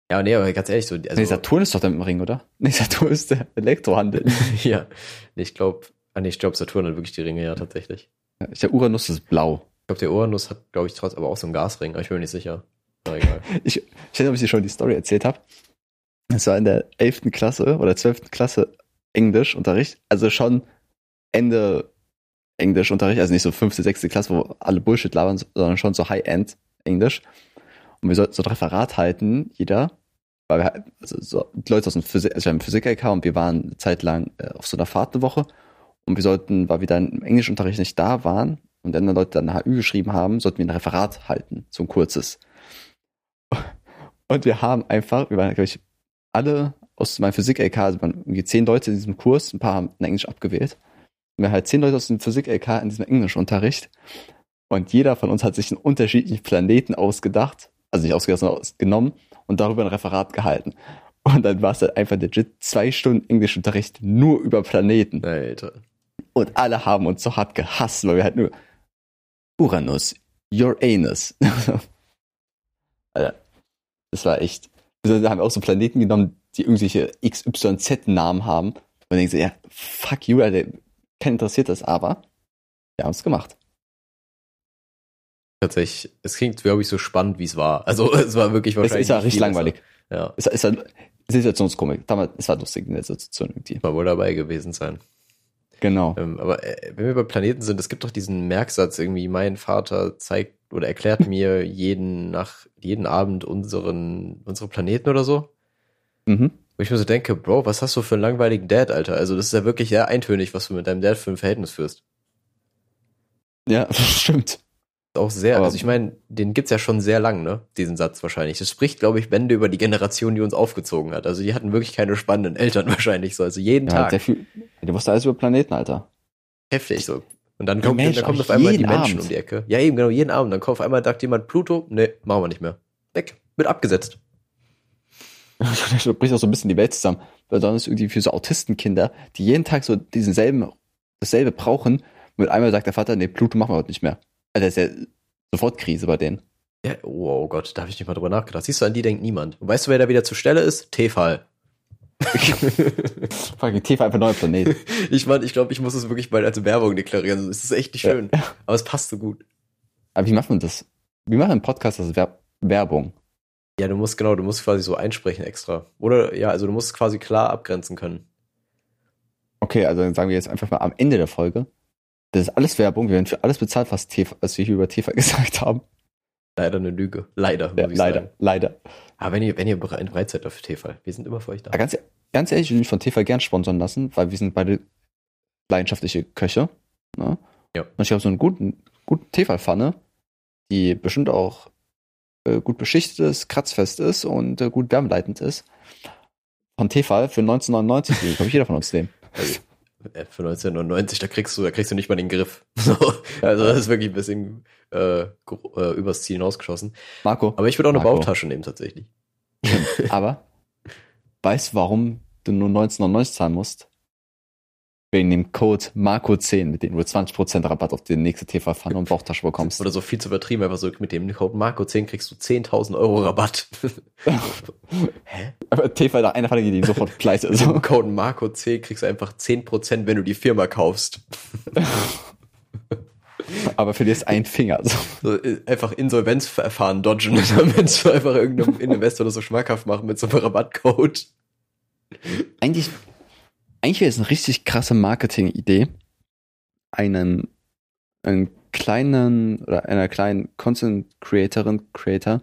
Ja, nee, aber ganz ehrlich, so, also, nee, Saturn ist doch dann im Ring, oder? (laughs) Nee, Saturn ist der Elektrohandel. (laughs) ja, nee, ich glaube, ah, nee, ich glaube, Saturn hat wirklich die Ringe, ja, tatsächlich. der Uranus ist blau. Ich glaube, der Uranus hat, glaube ich, trotzdem aber auch so einen Gasring, aber ich bin mir nicht sicher. Na egal. Ich, ich weiß nicht, ob ich dir schon die Story erzählt habe. Es war in der 11. Klasse oder 12. Klasse Englischunterricht. Also schon Ende Englischunterricht, also nicht so 5., 6. Klasse, wo alle Bullshit labern, sondern schon so High-End Englisch. Und wir sollten so ein Referat halten, jeder. Weil wir halt, also so Leute aus dem Physik, also wir haben Physik-LK und wir waren eine Zeit lang äh, auf so einer Fahrt eine Woche. Und wir sollten, weil wir dann im Englischunterricht nicht da waren und dann Leute dann HÜ geschrieben haben, sollten wir ein Referat halten, so ein kurzes. Und wir haben einfach, wir waren, glaube ich, alle aus meinem Physik-LK, also waren irgendwie zehn Leute in diesem Kurs, ein paar haben Englisch abgewählt. Und wir haben halt zehn Leute aus dem Physik-LK in diesem Englischunterricht. Und jeder von uns hat sich einen unterschiedlichen Planeten ausgedacht, also nicht ausgedacht, sondern ausgenommen und darüber ein Referat gehalten. Und dann war es halt einfach legit zwei Stunden Englischunterricht nur über Planeten. Alter. Und alle haben uns so hart gehasst, weil wir halt nur Uranus, your anus. (laughs) Alter, das war echt. Wir haben auch so Planeten genommen, die irgendwelche XYZ-Namen haben. Und denken sie, ja, fuck you, Alter, kein interessiert das, aber wir haben es gemacht. Tatsächlich, es klingt, glaube ich, so spannend, wie es war. Also, (laughs) es war wirklich Es wahrscheinlich. ist ja richtig langweilig. Ja, Es ist halt Situationskomik. Damals, es war lustig in der Situation irgendwie. mal wohl dabei gewesen sein. Genau. Ähm, aber äh, wenn wir bei Planeten sind, es gibt doch diesen Merksatz irgendwie, mein Vater zeigt oder erklärt mir jeden nach jeden Abend unseren unsere Planeten oder so. Mhm. Wo ich mir so denke, Bro, was hast du für einen langweiligen Dad, Alter? Also das ist ja wirklich sehr eintönig, was du mit deinem Dad für ein Verhältnis führst. Ja, (laughs) stimmt. Auch sehr, Aber- also ich meine, den gibt's ja schon sehr lang, ne? Diesen Satz wahrscheinlich. Das spricht, glaube ich, Bände über die Generation, die uns aufgezogen hat. Also die hatten wirklich keine spannenden Eltern (laughs) wahrscheinlich so. Also jeden Ja, Tag. der viel, der wusste alles über Planeten, Alter. Heftig so. Und dann kommt, Menschen, dann auch auf einmal die Menschen Abend. um die Ecke. Ja, eben, genau, jeden Abend. Dann kommt auf einmal, sagt jemand, Pluto, nee, machen wir nicht mehr. Weg. Wird abgesetzt. (laughs) Da bricht auch so ein bisschen die Welt zusammen. Besonders irgendwie für so Autistenkinder, die jeden Tag so diesen selben, dasselbe brauchen. Mit einmal sagt der Vater, nee, Pluto machen wir heute nicht mehr. Also das ist ja sofort Krise bei denen. Ja, oh, oh Gott, da habe ich nicht mal drüber nachgedacht. Siehst du, an die denkt niemand. Und weißt du, wer da wieder zur Stelle ist? Tefal. (laughs) Fucking Tefal einfach neuer Planet. (laughs) ich meine, ich glaube, ich muss es wirklich mal als Werbung deklarieren. Es ist echt nicht schön. Ja. Aber es passt so gut. Aber wie macht man das? Wie macht ein Podcast das Ver Werbung? Ja, du musst genau, du musst quasi so einsprechen extra. Oder ja, also du musst quasi klar abgrenzen können. Okay, also dann sagen wir jetzt einfach mal am Ende der Folge. Das ist alles Werbung, wir werden für alles bezahlt, was, TV, was wir hier über TV (laughs) gesagt haben. Leider eine Lüge. Leider. Ja, leider, sagen. leider. Aber wenn ihr, wenn ihr bereit seid dafür TV, wir sind immer für euch da. Ja, ganz, ganz ehrlich, ich will mich von TV gern sponsern lassen, weil wir sind beide leidenschaftliche Köche. Ne? Ja. Und ich habe so einen guten, guten TV-Pfanne, die bestimmt auch äh, gut beschichtet ist, kratzfest ist und äh, gut wärmeleitend ist. Von Tefal für 1999, die glaube ich jeder von uns nehmen. Also, für 1999, da kriegst du, da kriegst du nicht mal den Griff. (laughs) So, also das ist wirklich ein bisschen äh, äh, übers Ziel hinausgeschossen. Marco. Aber ich würde auch eine Marco. Bautasche nehmen tatsächlich. Aber weißt du, warum du nur 1999 zahlen musst? Wegen dem Code Marco10, mit dem du 20% Rabatt auf die nächste TV-Pfanne und Bauchtasche bekommst. Oder so viel zu übertrieben, einfach so mit dem Code Marco10 kriegst du 10.000 Euro Rabatt. (laughs) Hä? Aber TV, da einer von denen, die sofort pleite ist. Mit dem Code Marco10 kriegst du einfach 10%, wenn du die Firma kaufst. (laughs) Aber verlierst einen Finger. So. so äh, einfach Insolvenzverfahren dodgen, (laughs) damit du einfach irgendeinem Investor das so schmackhaft machen mit so einem Rabattcode. Eigentlich eigentlich wäre es eine richtig krasse Marketing-Idee, einen, einen kleinen oder einer kleinen Content Creatorin, Creator,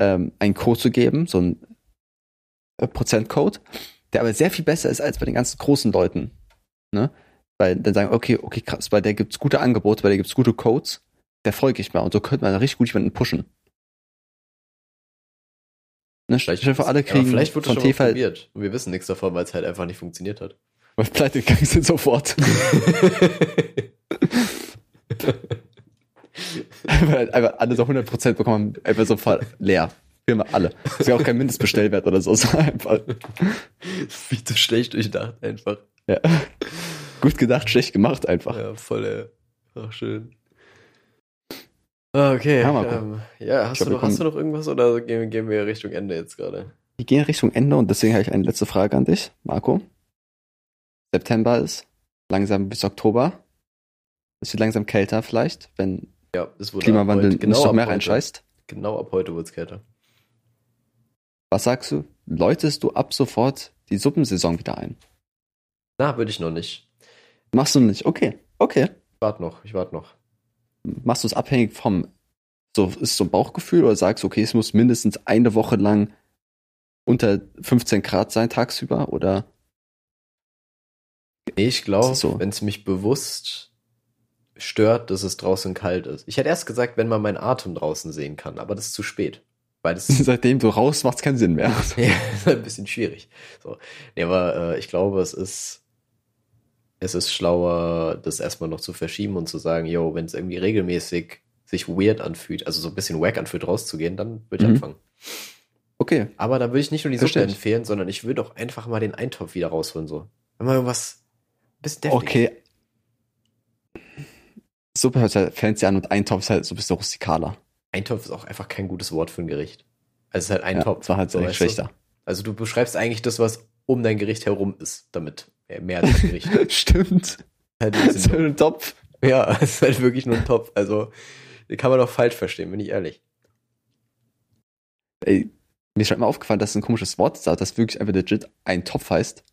ähm, einen Code zu geben, so ein äh, Prozentcode, der aber sehr viel besser ist als bei den ganzen großen Leuten. Ne? Weil dann sagen, okay, okay, krass, bei der gibt's gute Angebote, bei der gibt's gute Codes, der folge ich mal. Und so könnte man richtig gut jemanden pushen. Ne, vielleicht für alle kriegen. Ja, vielleicht wird es schon mal probiert. Und wir wissen nichts davon, weil es halt einfach nicht funktioniert hat. Weil pleite gegangen sind sofort. (laughs) einfach, einfach alle so 100% bekommen, einfach sofort leer. Firma alle. Das ist ja auch kein Mindestbestellwert oder so. (laughs) so einfach. Viel zu schlecht durchdacht einfach. Ja. Gut gedacht, schlecht gemacht einfach. Ja, voll, ey. Ach, schön. Ah, okay. Ja, ähm, ja hast, glaub, du noch, hast du noch irgendwas oder gehen, gehen wir Richtung Ende jetzt gerade? Wir gehen Richtung Ende und deswegen habe ich eine letzte Frage an dich, Marco. September ist langsam bis Oktober. Es wird langsam kälter vielleicht, wenn ja, Klimawandel genau nicht noch mehr reinscheißt. Genau ab heute wird es kälter. Was sagst du? Läutest du ab sofort die Suppensaison wieder ein? Na, würde ich noch nicht. Machst du nicht? Okay, okay. Ich warte noch, ich warte noch machst du es abhängig vom, so ist so ein Bauchgefühl oder sagst, okay, es muss mindestens eine Woche lang unter 15 Grad sein tagsüber oder? Ich glaube, so? wenn es mich bewusst stört, dass es draußen kalt ist. Ich hätte erst gesagt, wenn man meinen Atem draußen sehen kann, aber das ist zu spät. Weil das (laughs) Seitdem du raus macht keinen Sinn mehr. (laughs) ja, ist ein bisschen schwierig. So. Nee, aber äh, ich glaube, es ist es ist schlauer, das erstmal noch zu verschieben und zu sagen, yo, wenn es irgendwie regelmäßig sich weird anfühlt, also so ein bisschen wack anfühlt, rauszugehen, dann würde ich mhm. anfangen. Okay. Aber da würde ich nicht nur die Suppe empfehlen, sondern ich würde auch einfach mal den Eintopf wieder rausholen, so. Wenn man irgendwas bisschen deftig. Okay. Suppe hört halt fancy an und Eintopf ist halt so ein bisschen rustikaler. Eintopf ist auch einfach kein gutes Wort für ein Gericht. Also es ist halt Eintopf. Ja, war halt so schlechter. Also du beschreibst eigentlich das, was um dein Gericht herum ist, damit mehr als Gericht. (laughs) Stimmt. Halt ein, ist ein Topf. Ja, es (laughs) ist halt wirklich nur ein Topf. Also kann man doch falsch verstehen, bin ich ehrlich. Ey, mir ist schon mal aufgefallen, dass es ein komisches Wort ist, das wirklich einfach legit ein Topf heißt.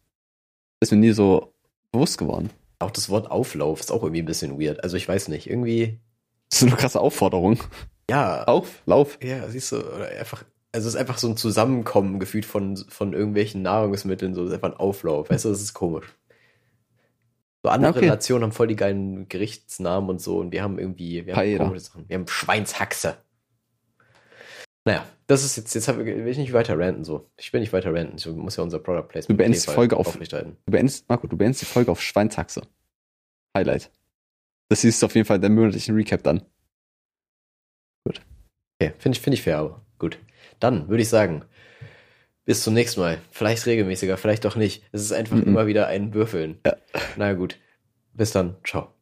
Das ist mir nie so bewusst geworden. Auch das Wort Auflauf ist auch irgendwie ein bisschen weird. Also ich weiß nicht, irgendwie. Das ist eine krasse Aufforderung. Ja. Auf, Lauf. Ja, siehst du, oder einfach also es ist einfach so ein Zusammenkommen gefühlt von, von irgendwelchen Nahrungsmitteln, so ist einfach ein Auflauf. Weißt du, das ist komisch. So andere okay. Nationen haben voll die geilen Gerichtsnamen und so und wir haben irgendwie, wir haben komische Sachen. Wir haben Schweinshaxe. Naja, das ist jetzt, jetzt will ich nicht weiter ranten so. Ich will nicht weiter ranten. Ich muss ja unser Product Placement Du beendest die Folge auf, du beendest, Marco, du beendest die Folge auf Schweinshaxe. Highlight. Das ist auf jeden Fall der monatlichen Recap dann. Gut. Okay, finde ich, finde ich fair, aber gut. Dann würde ich sagen, bis zum nächsten Mal. Vielleicht regelmäßiger, vielleicht auch nicht. Es ist einfach mhm. immer wieder ein Würfeln. Ja. Na gut. Bis dann. Ciao.